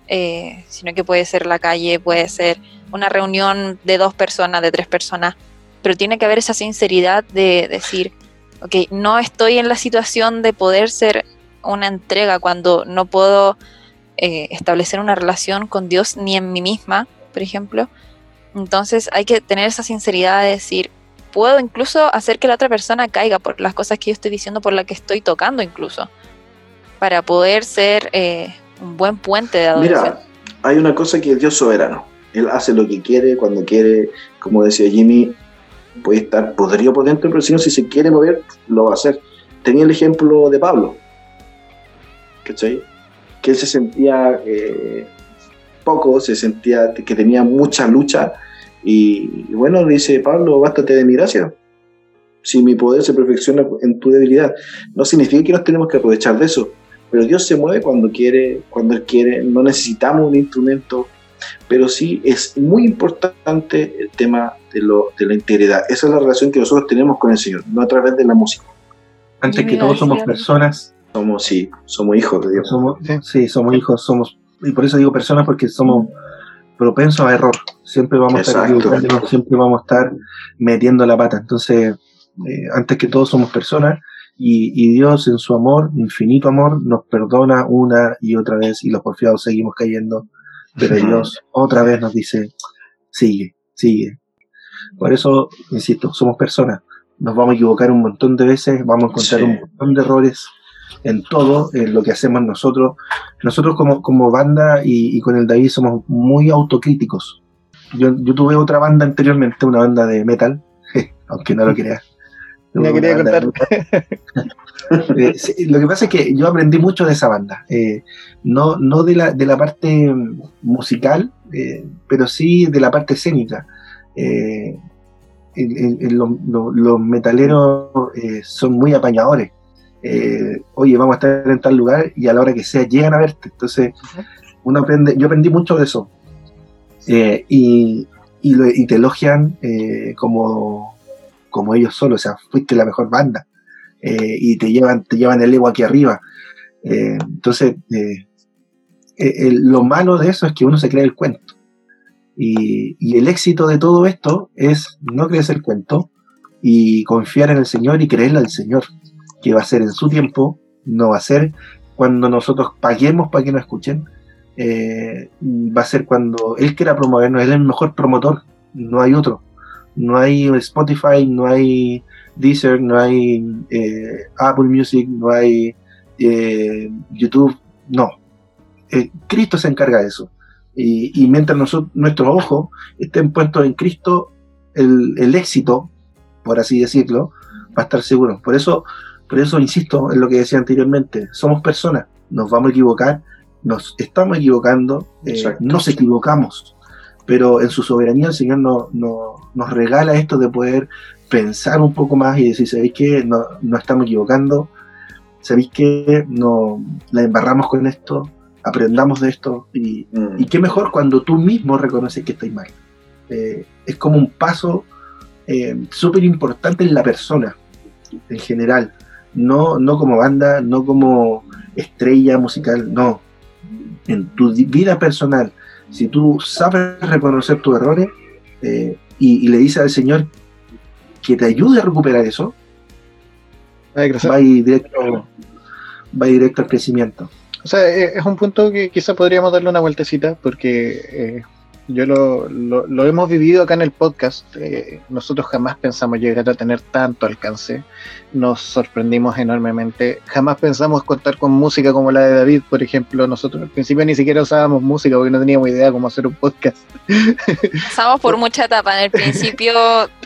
eh, sino que puede ser la calle, puede ser una reunión de dos personas, de tres personas, pero tiene que haber esa sinceridad de decir, ok, no estoy en la situación de poder ser una entrega cuando no puedo eh, establecer una relación con Dios ni en mí misma, por ejemplo. Entonces hay que tener esa sinceridad de decir, puedo incluso hacer que la otra persona caiga por las cosas que yo estoy diciendo, por las que estoy tocando incluso, para poder ser eh, un buen puente de adoración. Mira, hay una cosa que es Dios soberano. Él hace lo que quiere, cuando quiere, como decía Jimmy, puede estar podrido por dentro, pero si no, si se quiere mover, lo va a hacer. Tenía el ejemplo de Pablo, ¿cachai? Que él se sentía eh, poco, se sentía que tenía mucha lucha, y, y bueno, dice Pablo, bástate de mi gracia. Si mi poder se perfecciona en tu debilidad. No significa que nos tenemos que aprovechar de eso, pero Dios se mueve cuando quiere, cuando Él quiere, no necesitamos un instrumento, pero sí es muy importante el tema de, lo, de la integridad. Esa es la relación que nosotros tenemos con el Señor, no a través de la música. Antes que iba a todo somos personas, Somos, sí, somos hijos de Dios. somos, Sí. sí, somos hijos, somos, y por eso digo personas porque somos propensos a error. Siempre vamos a estar equivocándonos, siempre vamos a estar metiendo la pata. Entonces, eh, antes que todo somos personas y, y Dios en su amor, infinito amor, nos perdona una y otra vez y los porfiados seguimos cayendo. Pero Dios otra vez nos dice, sigue, sigue. Por eso, insisto, somos personas. Nos vamos a equivocar un montón de veces, vamos a encontrar Sí. un montón de errores en todo, en lo que hacemos nosotros. Nosotros como, como banda y, y con el David somos muy autocríticos. Yo, yo tuve otra banda anteriormente, una banda de metal, aunque no lo creas. Tuve quería contar. Eh, sí, lo que pasa es que yo aprendí mucho de esa banda, eh, no, no de, la, de la parte mm, musical, eh, pero sí de la parte escénica. Eh, el- el- el- lo- lo- los metaleros eh, son muy apañadores. Eh, Oye, vamos a estar en tal lugar y a la hora que sea llegan a verte. Entonces, uno aprende, yo aprendí mucho de eso. Eh, y, y, lo- y te elogian eh, como, como ellos solos, o sea, fuiste la mejor banda y te llevan, te llevan el ego aquí arriba. Entonces, el- lo malo de eso es que uno se cree el cuento. Y, y el éxito de todo esto es no creerse el cuento y confiar en el Señor y creerle al Señor, que va a ser en su tiempo, no va a ser cuando nosotros paguemos para que nos escuchen, eh, va a ser cuando Él quiera promovernos, Él es el mejor promotor, no hay otro. No hay Spotify, no hay Deezer, no hay eh, Apple Music, no hay eh, YouTube, no. Eh, Cristo se encarga de eso. Y, mientras nosotros, nuestros ojos estén puestos en Cristo, el, el éxito, por así decirlo, va a estar seguro. Por eso, por eso insisto en lo que decía anteriormente, somos personas, nos vamos a equivocar, nos estamos equivocando, eh, nos equivocamos, pero en su soberanía el Señor no- no- nos regala esto de poder pensar un poco más y decir, ¿sabéis qué? No, no estamos equivocando, ¿sabéis qué? No, la embarramos con esto, aprendamos de esto y, Mm. y qué mejor cuando tú mismo reconoces que estáis mal. Eh, es como un paso eh, súper importante en la persona, en general. No, no como banda, no como estrella musical, no. En tu vida personal, si tú sabes reconocer tus errores eh, y, y le dices al Señor que te ayude a recuperar eso, va directo, va directo al crecimiento. O sea, eh, es un punto que quizá podríamos darle una vueltecita porque eh, yo lo, lo- lo hemos vivido acá en el podcast. eh, nosotros jamás pensamos llegar a tener tanto alcance. Nos sorprendimos enormemente. Jamás pensamos contar con música como la de David, por ejemplo. Nosotros al principio ni siquiera usábamos música porque no teníamos idea cómo hacer un podcast. Pasamos por mucha etapa. En el principio,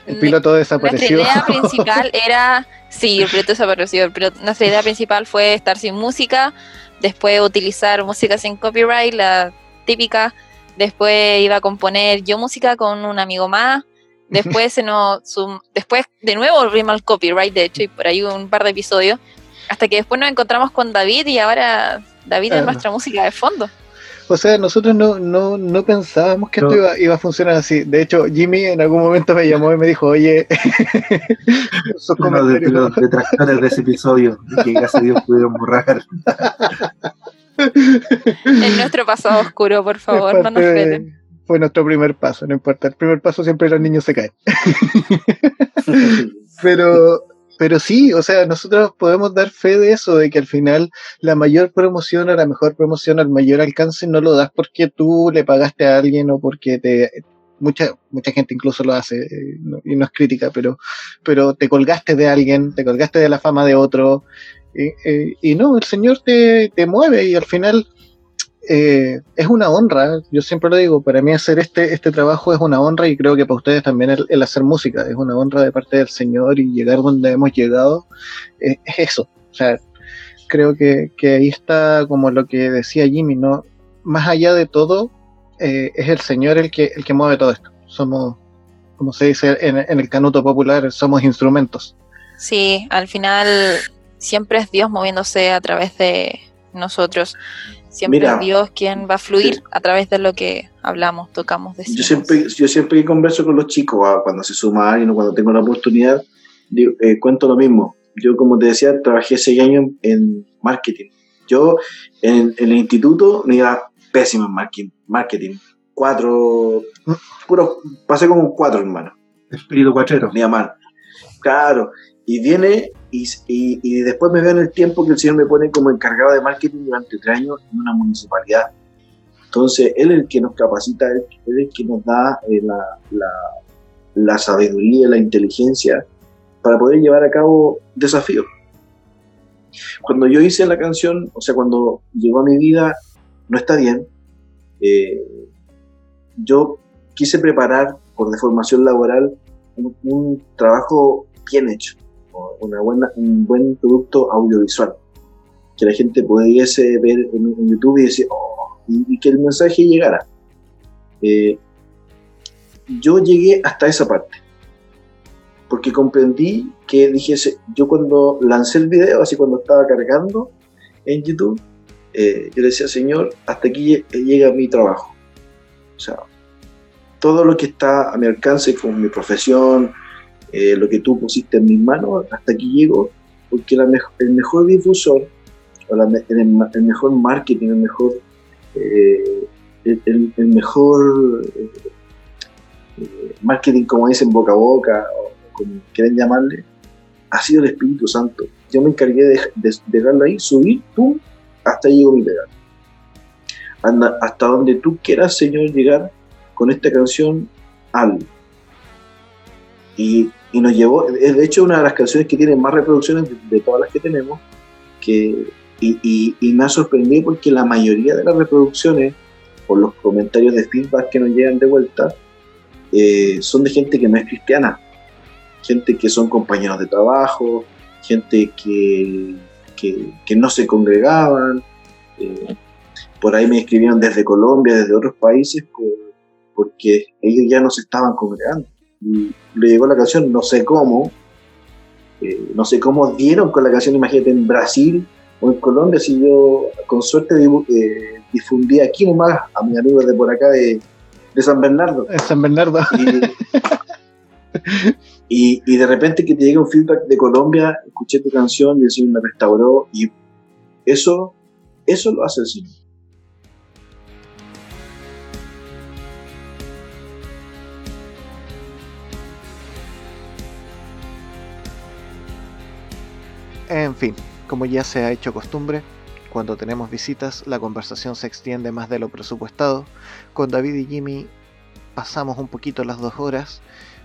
El piloto nuestra desapareció. idea principal era, sí, el piloto desapareció, pero nuestra idea principal fue estar sin música, después utilizar música sin copyright, la típica, después iba a componer yo música con un amigo más, después se nos, sum- después de nuevo volvimos al copyright, de hecho, y por ahí un par de episodios, hasta que después nos encontramos con David y ahora David Ah. es nuestra música de fondo. O sea, nosotros no, no, no pensábamos que esto iba, iba a funcionar así. De hecho, Jimmy en algún momento me llamó y me dijo, oye, esos Uno de los detractores de ese episodio, que gracias a Dios pudieron borrar. En nuestro pasado oscuro, por favor, no nos frenen. Fue nuestro primer paso, no importa. El primer paso siempre los niños se caen. Pero, pero sí, o sea, nosotros podemos dar fe de eso, de que al final la mayor promoción o la mejor promoción al mayor alcance no lo das porque tú le pagaste a alguien o porque te mucha mucha gente incluso lo hace eh, no- y no es crítica, pero pero te colgaste de alguien, te colgaste de la fama de otro y, no, el Señor te, te mueve y al final eh, es una honra, yo siempre lo digo, para mí hacer este, este trabajo es una honra y creo que para ustedes también el, hacer música es una honra de parte del Señor y llegar donde hemos llegado eh, es eso. O sea, creo que, que ahí está como lo que decía Jimmy, ¿no? Más allá de todo, eh, es el Señor el que, el que mueve todo esto. Somos, como se dice en, en el canuto popular, somos instrumentos. Sí, al final siempre es Dios moviéndose a través de nosotros. Siempre Mira, es Dios quien va a fluir sí. a través de lo que hablamos, tocamos, Yo decimos. siempre, yo siempre que converso con los chicos, ah, cuando se suma alguien o cuando tengo la oportunidad, digo, eh, cuento lo mismo. Yo, como te decía, trabajé seis años en, en marketing. Yo, en, en el instituto, me iba pésimo en marketing. marketing. Cuatro, puro, pasé como un cuatro, hermano. Espíritu cuatrero. me mal. Claro, y viene y, después me veo en el tiempo que el señor me pone como encargado de marketing durante tres años en una municipalidad. Entonces, él es el que nos capacita, él, es el que nos da eh, la, sabiduría, la inteligencia para poder llevar a cabo desafíos. Cuando yo hice la canción, o sea, cuando llegó a mi vida, no está bien, eh, yo quise preparar por deformación laboral un, trabajo bien hecho, un buen producto audiovisual, que la gente pudiese ver en, YouTube y decir, "Oh", y, que el mensaje llegara. Eh, yo llegué hasta esa parte, porque comprendí que dije, "Se- yo cuando lancé el video, así cuando estaba cargando en YouTube, eh, yo le decía, Señor, hasta aquí lle- llega mi trabajo. O sea, todo lo que está a mi alcance con mi profesión, eh, lo que tú pusiste en mis manos, hasta aquí llego, porque el mejor difusor, el, mejor marketing, el mejor eh, eh, marketing, como dicen, boca a boca, o como quieran llamarle, ha sido el Espíritu Santo. Yo me encargué de, de- de dejarlo ahí, subir, pum, hasta ahí llegó mi. Anda, hasta donde tú quieras, Señor, llegar con esta canción, al y, y nos llevó, de hecho una de las canciones que tiene más reproducciones de, todas las que tenemos, que, y, y- me ha sorprendido porque la mayoría de las reproducciones, por los comentarios de feedback que nos llegan de vuelta, eh, son de gente que no es cristiana, gente que son compañeros de trabajo, gente que, que, que no se congregaban, eh, por ahí me escribieron desde Colombia, desde otros países, por- porque ellos ya no se estaban congregando. Y le llegó la canción, no sé cómo, eh, no sé cómo dieron con la canción, imagínate, en Brasil o en Colombia, si yo con suerte eh, difundí aquí nomás a mis amigos de por acá de, de San Bernardo. San Bernardo. Y, y, y de repente que te llega un feedback de Colombia, escuché tu canción y el Señor me restauró y eso, eso lo hace el Señor. En fin, como ya se ha hecho costumbre, cuando tenemos visitas la conversación se extiende más de lo presupuestado. Con David y Jimmy pasamos un poquito las dos horas,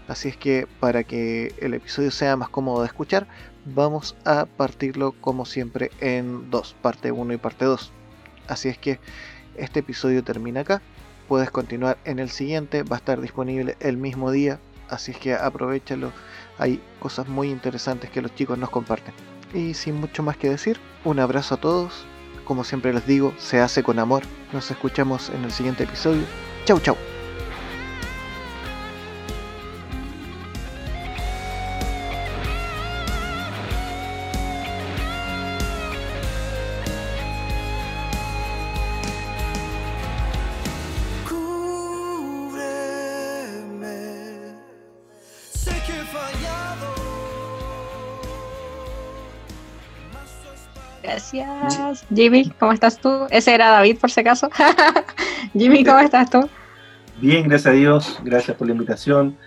así es que para que el episodio sea más cómodo de escuchar, vamos a partirlo como siempre en dos, parte 1 y parte 2. Así es que este episodio termina acá, puedes continuar en el siguiente, va a estar disponible el mismo día, así es que aprovechalo, hay cosas muy interesantes que los chicos nos comparten. Y sin mucho más que decir, un abrazo a todos. Como siempre les digo, se hace con amor. Nos escuchamos en el siguiente episodio. Chau, chau. Jimmy, ¿cómo estás tú? Ese era David, por si acaso. Jimmy, ¿cómo estás tú? Bien, gracias a Dios, gracias por la invitación,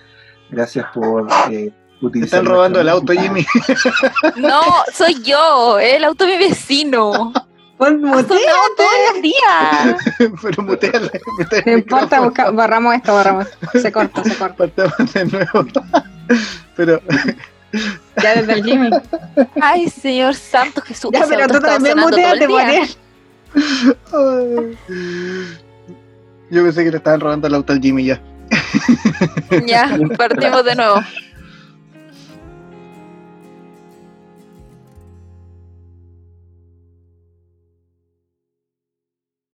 gracias por eh, Te utilizar. están robando el auto. Jimmy. No, soy yo, el auto de mi vecino. Pon Ha sonado todo el día. Pero muteale, No importa, busca- borramos esto, borramos esto. Se corta, se corta. Partamos de nuevo. Pero Ya desde el Jimmy. Ay, Señor Santo Jesús. Ya, pero tú también muteate. Yo pensé que le estaban robando el auto al Jimmy ya. Ya, partimos de nuevo.